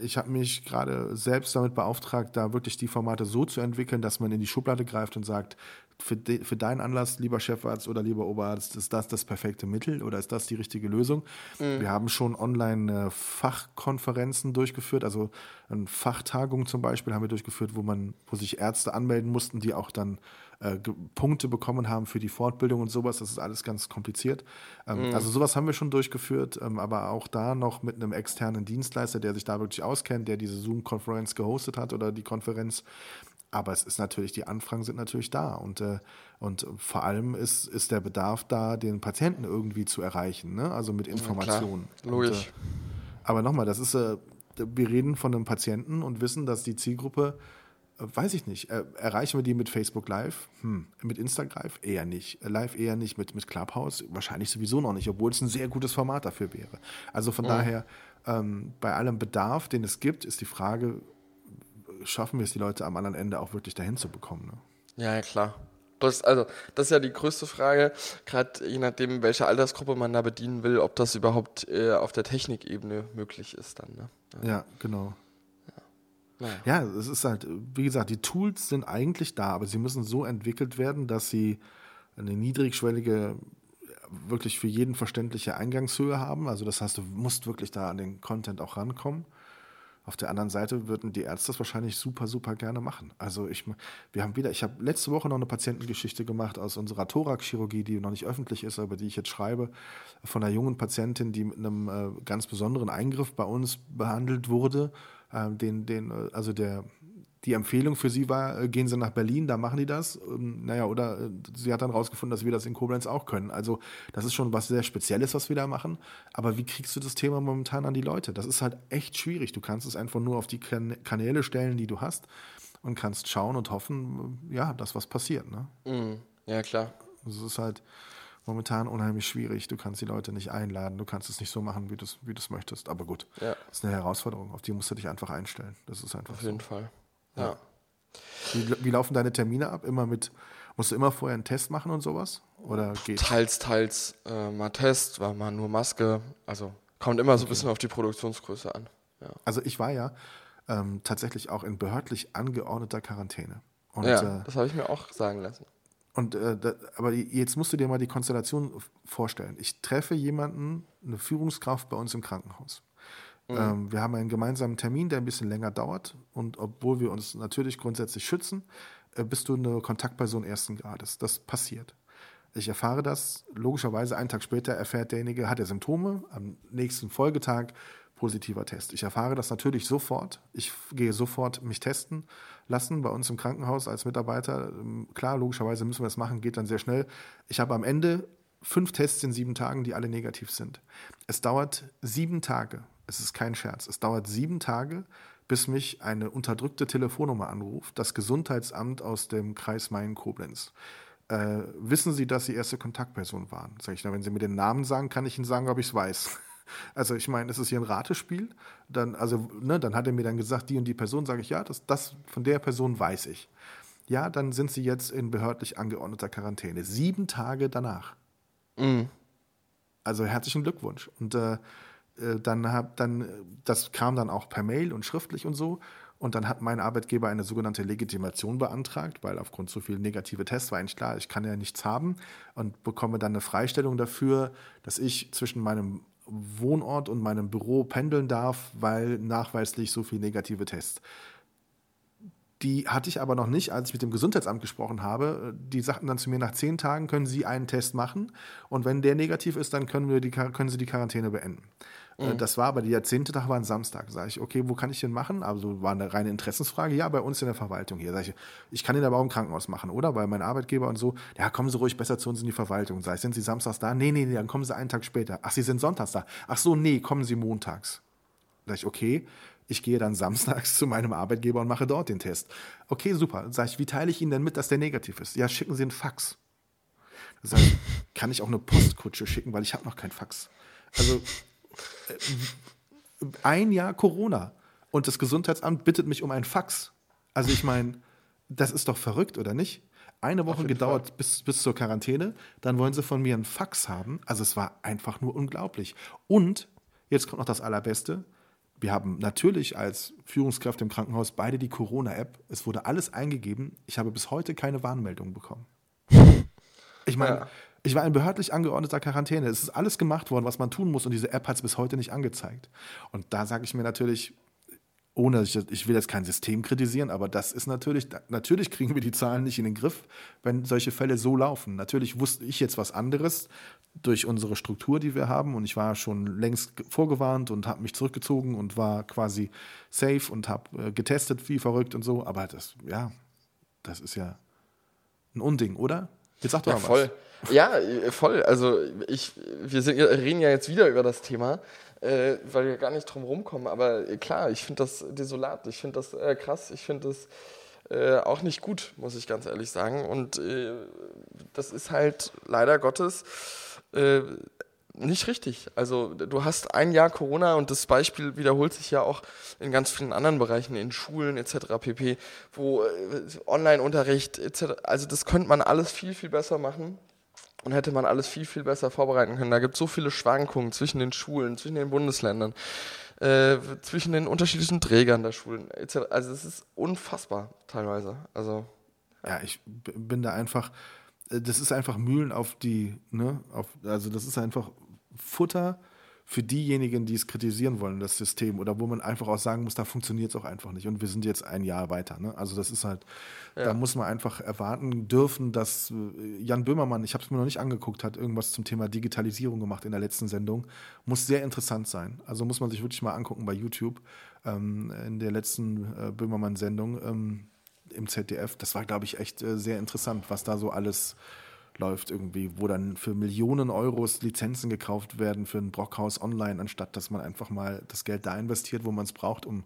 äh, ich habe mich gerade selbst damit beauftragt, da wirklich die Formate so zu entwickeln, dass man in die Schublade greift und sagt, für, de, für deinen Anlass, lieber Chefarzt oder lieber Oberarzt, ist das das perfekte Mittel oder ist das die richtige Lösung? Wir haben schon online äh, Fachkonferenzen durchgeführt, also eine Fachtagung zum Beispiel haben wir durchgeführt, wo man, wo sich Ärzte anmelden mussten, die auch dann äh, Punkte bekommen haben für die Fortbildung und sowas. Das ist alles ganz kompliziert. Ähm, Also sowas haben wir schon durchgeführt, ähm, aber auch da noch mit einem externen Dienstleister, der sich da wirklich auskennt, der diese Zoom-Konferenz gehostet hat oder die Konferenz. Aber es ist natürlich, die Anfragen sind natürlich da und, äh, und vor allem ist, ist der Bedarf da, den Patienten irgendwie zu erreichen, ne? also mit Informationen. Logisch. Und, äh, aber nochmal, das ist, äh, wir reden von einem Patienten und wissen, dass die Zielgruppe, äh, weiß ich nicht, äh, erreichen wir die mit Facebook Live? Hm. Mit Instagram eher nicht. Live eher nicht, mit, mit Clubhouse wahrscheinlich sowieso noch nicht, obwohl es ein sehr gutes Format dafür wäre. Also von daher, ähm, bei allem Bedarf, den es gibt, ist die Frage, schaffen wir es, die Leute am anderen Ende auch wirklich dahin zu bekommen? Ne? Ja, ja, klar. Das, also, das ist ja die größte Frage, gerade je nachdem, welche Altersgruppe man da bedienen will, ob das überhaupt äh, auf der Technikebene möglich ist dann. Ne? Ja, genau. Naja. Ja, es ist halt, wie gesagt, die Tools sind eigentlich da, aber sie müssen so entwickelt werden, dass sie eine niedrigschwellige, wirklich für jeden verständliche Eingangshöhe haben. Also das heißt, du musst wirklich da an den Content auch rankommen. Auf der anderen Seite würden die Ärzte das wahrscheinlich super, super gerne machen. Also ich, wir haben wieder, ich habe letzte Woche noch eine Patientengeschichte gemacht aus unserer Thoraxchirurgie, die noch nicht öffentlich ist, aber die ich jetzt schreibe, von einer jungen Patientin, die mit einem äh, ganz besonderen Eingriff bei uns behandelt wurde. Äh, den, den, äh, also der, die Empfehlung für sie war, äh, gehen Sie nach Berlin, da machen die das. Ähm, naja, oder äh, sie hat dann rausgefunden, dass wir das in Koblenz auch können. Also das ist schon was sehr Spezielles, was wir da machen. Aber wie kriegst du das Thema momentan an die Leute? Das ist halt echt schwierig. Du kannst es einfach nur auf die kan Kanäle stellen, die du hast und kannst schauen und hoffen, äh, ja, dass was passiert. Ne? Mhm. Ja, klar. Das ist halt momentan unheimlich schwierig. Du kannst die Leute nicht einladen, du kannst es nicht so machen, wie du es wie du's möchtest. Aber gut, Ja. das ist eine Herausforderung, auf die musst du dich einfach einstellen. Das ist einfach Auf so. jeden Fall. Ja. Wie, wie laufen deine Termine ab? Immer mit, musst du immer vorher einen Test machen und sowas? Oder geht? Teils, teils äh, mal Test, war mal nur Maske. Also kommt immer so ein bisschen auf die Produktionsgröße an. Ja, Also ich war ja ähm, tatsächlich auch in behördlich angeordneter Quarantäne. Und, ja äh, das habe ich mir auch sagen lassen. Und äh, da, aber jetzt musst du dir mal die Konstellation vorstellen. Ich treffe jemanden, eine Führungskraft bei uns im Krankenhaus. Ähm, wir haben einen gemeinsamen Termin, der ein bisschen länger dauert. Und obwohl wir uns natürlich grundsätzlich schützen, äh, bist du eine Kontaktperson ersten Grades. Das passiert. Ich erfahre das. Logischerweise einen Tag später erfährt derjenige, hat er Symptome. Am nächsten Folgetag positiver Test. Ich erfahre das natürlich sofort. Ich gehe sofort mich testen lassen bei uns im Krankenhaus als Mitarbeiter. Ähm, Klar, logischerweise müssen wir das machen, geht dann sehr schnell. Ich habe am Ende fünf Tests in sieben Tagen, die alle negativ sind. Es dauert sieben Tage. Es ist kein Scherz. Es dauert sieben Tage, bis mich eine unterdrückte Telefonnummer anruft, das Gesundheitsamt aus dem Kreis Main-Koblenz. Äh, wissen Sie, dass Sie erste Kontaktperson waren? Sag ich, na, wenn Sie mir den Namen sagen, kann ich Ihnen sagen, ob ich es weiß. <laughs> Also ich meine, es ist hier ein Ratespiel. Dann, also, ne, dann hat er mir dann gesagt, die und die Person, sage ich, ja, das, das von der Person weiß ich. Ja, dann sind sie jetzt in behördlich angeordneter Quarantäne. Sieben Tage danach. Mhm. Also herzlichen Glückwunsch. Und äh, äh, dann hab dann, das kam dann auch per Mail und schriftlich und so. Und dann hat mein Arbeitgeber eine sogenannte Legitimation beantragt, weil aufgrund so viel negative Tests war eigentlich klar, ich kann ja nichts haben und bekomme dann eine Freistellung dafür, dass ich zwischen meinem Wohnort und meinem Büro pendeln darf, weil nachweislich so viel negative Tests. Die hatte ich aber noch nicht, als ich mit dem Gesundheitsamt gesprochen habe. Die sagten dann zu mir, nach zehn Tagen können Sie einen Test machen und wenn der negativ ist, dann können, wir die, können Sie die Quarantäne beenden. Mhm. Das war aber der zehnte Tag war ein Samstag. Sag ich, okay, wo kann ich den machen? Also war eine reine Interessensfrage. Ja, bei uns in der Verwaltung hier. Sag ich, ich kann den aber auch im Krankenhaus machen, oder? Weil mein Arbeitgeber und so, ja, kommen Sie ruhig besser zu uns in die Verwaltung. Sag ich, sind Sie samstags da? Nee, nee, nee, dann kommen Sie einen Tag später. Ach, Sie sind sonntags da. Ach so, nee, kommen Sie montags. Sag ich, okay, ich gehe dann samstags <laughs> zu meinem Arbeitgeber und mache dort den Test. Okay, super. Sag ich, wie teile ich Ihnen denn mit, dass der negativ ist? Ja, schicken Sie einen Fax. Sag ich, kann ich auch eine Postkutsche schicken, weil ich habe noch kein Fax. Also ein Jahr Corona und das Gesundheitsamt bittet mich um ein Fax. Also ich meine, das ist doch verrückt, oder nicht? Eine Woche gedauert bis, bis zur Quarantäne, dann wollen sie von mir ein Fax haben. Also es war einfach nur unglaublich. Und jetzt kommt noch das Allerbeste. Wir haben natürlich als Führungskraft im Krankenhaus beide die Corona-App. Es wurde alles eingegeben. Ich habe bis heute keine Warnmeldung bekommen. Ich meine, ja. Ich war in behördlich angeordneter Quarantäne. Es ist alles gemacht worden, was man tun muss, und diese App hat es bis heute nicht angezeigt. Und da sage ich mir natürlich, ohne, ich, ich, will jetzt kein System kritisieren, aber das ist natürlich, natürlich kriegen wir die Zahlen nicht in den Griff, wenn solche Fälle so laufen. Natürlich wusste ich jetzt was anderes durch unsere Struktur, die wir haben, und ich war schon längst vorgewarnt und habe mich zurückgezogen und war quasi safe und habe äh, getestet wie verrückt und so. Aber das, ja, das ist ja ein Unding, oder? Jetzt sag doch ja, mal voll. was. Ja, voll. Also ich, wir sind, reden ja jetzt wieder über das Thema, äh, weil wir gar nicht drum rumkommen. Aber klar, ich finde das desolat, ich finde das äh, krass, ich finde das äh, auch nicht gut, muss ich ganz ehrlich sagen. Und äh, das ist halt leider Gottes äh, nicht richtig. Also du hast ein Jahr Corona und das Beispiel wiederholt sich ja auch in ganz vielen anderen Bereichen, in Schulen etc. pp, wo äh, Online-Unterricht etc. Also das könnte man alles viel, viel besser machen und hätte man alles viel, viel besser vorbereiten können. Da gibt es so viele Schwankungen zwischen den Schulen, zwischen den Bundesländern, äh, zwischen den unterschiedlichen Trägern der Schulen. Also es ist unfassbar teilweise. Also ja, ich bin da einfach, äh, das ist einfach Mühlen auf die, ne, auf, also das ist einfach Futter für diejenigen, die es kritisieren wollen, das System, oder wo man einfach auch sagen muss, da funktioniert es auch einfach nicht. Und wir sind jetzt ein Jahr weiter. Ne? Also das ist halt, ja. da muss man einfach erwarten dürfen, dass äh, Jan Böhmermann, ich habe es mir noch nicht angeguckt, hat irgendwas zum Thema Digitalisierung gemacht in der letzten Sendung. Muss sehr interessant sein. Also muss man sich wirklich mal angucken bei YouTube ähm, in der letzten äh, Böhmermann-Sendung ähm, im ZDF. Das war, glaube ich, echt äh, sehr interessant, was da so alles läuft irgendwie, wo dann für Millionen Euros Lizenzen gekauft werden für ein Brockhaus online, anstatt dass man einfach mal das Geld da investiert, wo man es braucht, um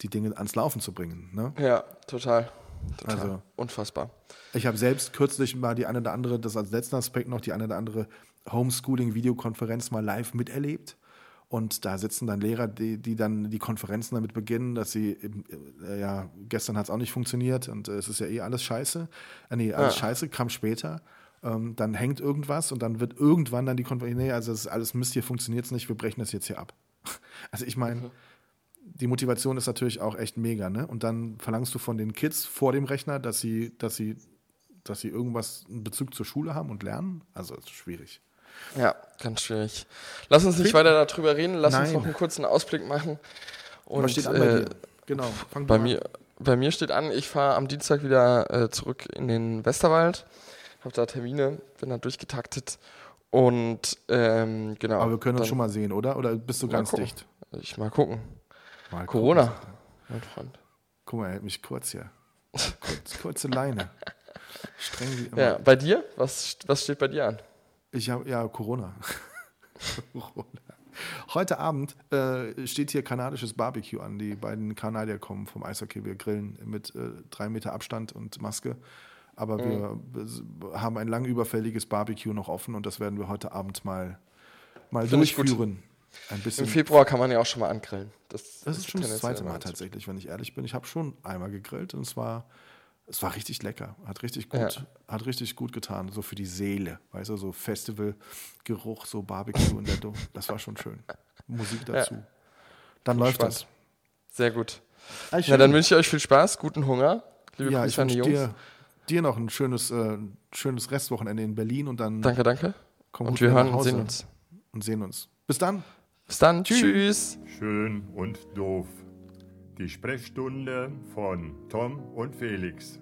die Dinge ans Laufen zu bringen. Ne? Ja, total. Total. Also, Unfassbar. Ich habe selbst kürzlich mal die eine oder andere, das als letzten Aspekt noch, die eine oder andere Homeschooling-Videokonferenz mal live miterlebt. Und da sitzen dann Lehrer, die, die dann die Konferenzen damit beginnen, dass sie, äh, ja, gestern hat es auch nicht funktioniert und äh, es ist ja eh alles scheiße. Äh, nee, alles ja. scheiße kam später ähm, dann hängt irgendwas und dann wird irgendwann dann die Konferenz, nee, also das ist alles Mist, hier funktioniert es nicht, wir brechen das jetzt hier ab. <laughs> Also ich meine, mhm. die Motivation ist natürlich auch echt mega, ne? Und dann verlangst du von den Kids vor dem Rechner, dass sie, dass sie, dass sie irgendwas in Bezug zur Schule haben und lernen. Also ist schwierig. Ja, ganz schwierig. Lass uns nicht weiter darüber reden, lass Nein. uns noch einen kurzen Ausblick machen. Und, Was steht an bei äh, dir? Genau, fang bei mir, bei mir steht an, ich fahre am Dienstag wieder äh, zurück in den Westerwald habe da Termine, bin da durchgetaktet und ähm, genau. Aber wir können uns schon mal sehen, oder? Oder bist du ganz gucken. dicht? Ich mal gucken. Mal Corona. Mein Freund. Guck mal, er hält mich kurz hier. Kurz, kurze Leine. Streng wie immer. Ja, bei dir? Was, was steht bei dir an? Ich habe ja <laughs> Corona. Heute Abend äh, steht hier kanadisches Barbecue an. Die beiden Kanadier kommen vom Eishockey. Wir grillen mit äh, drei Meter Abstand und Maske. Aber mhm. wir haben ein lang überfälliges Barbecue noch offen und das werden wir heute Abend mal, mal durchführen. ein bisschen. Im Februar kann man ja auch schon mal angrillen. Das, Das ist schon das zweite Mal tatsächlich, wenn ich ehrlich bin. Ich habe schon einmal gegrillt und es war, es war richtig lecker. Hat richtig gut, Ja. hat richtig gut getan. So für die Seele. Weißt du, so Festivalgeruch, so Barbecue in der Do. Das war schon schön. Musik dazu. Dann läuft spannend. das. Sehr gut. Na, dann wünsche ich euch viel Spaß, guten Hunger. Liebe ja, ich Grüße an die Jungs. dir, dir noch ein schönes, äh, schönes Restwochenende in Berlin und dann Danke, danke. komm Und gut wir hören nach und Hause sehen uns. und sehen uns. Bis dann. Bis dann. Tschüss. Schön und doof. Die Sprechstunde von Tom und Felix.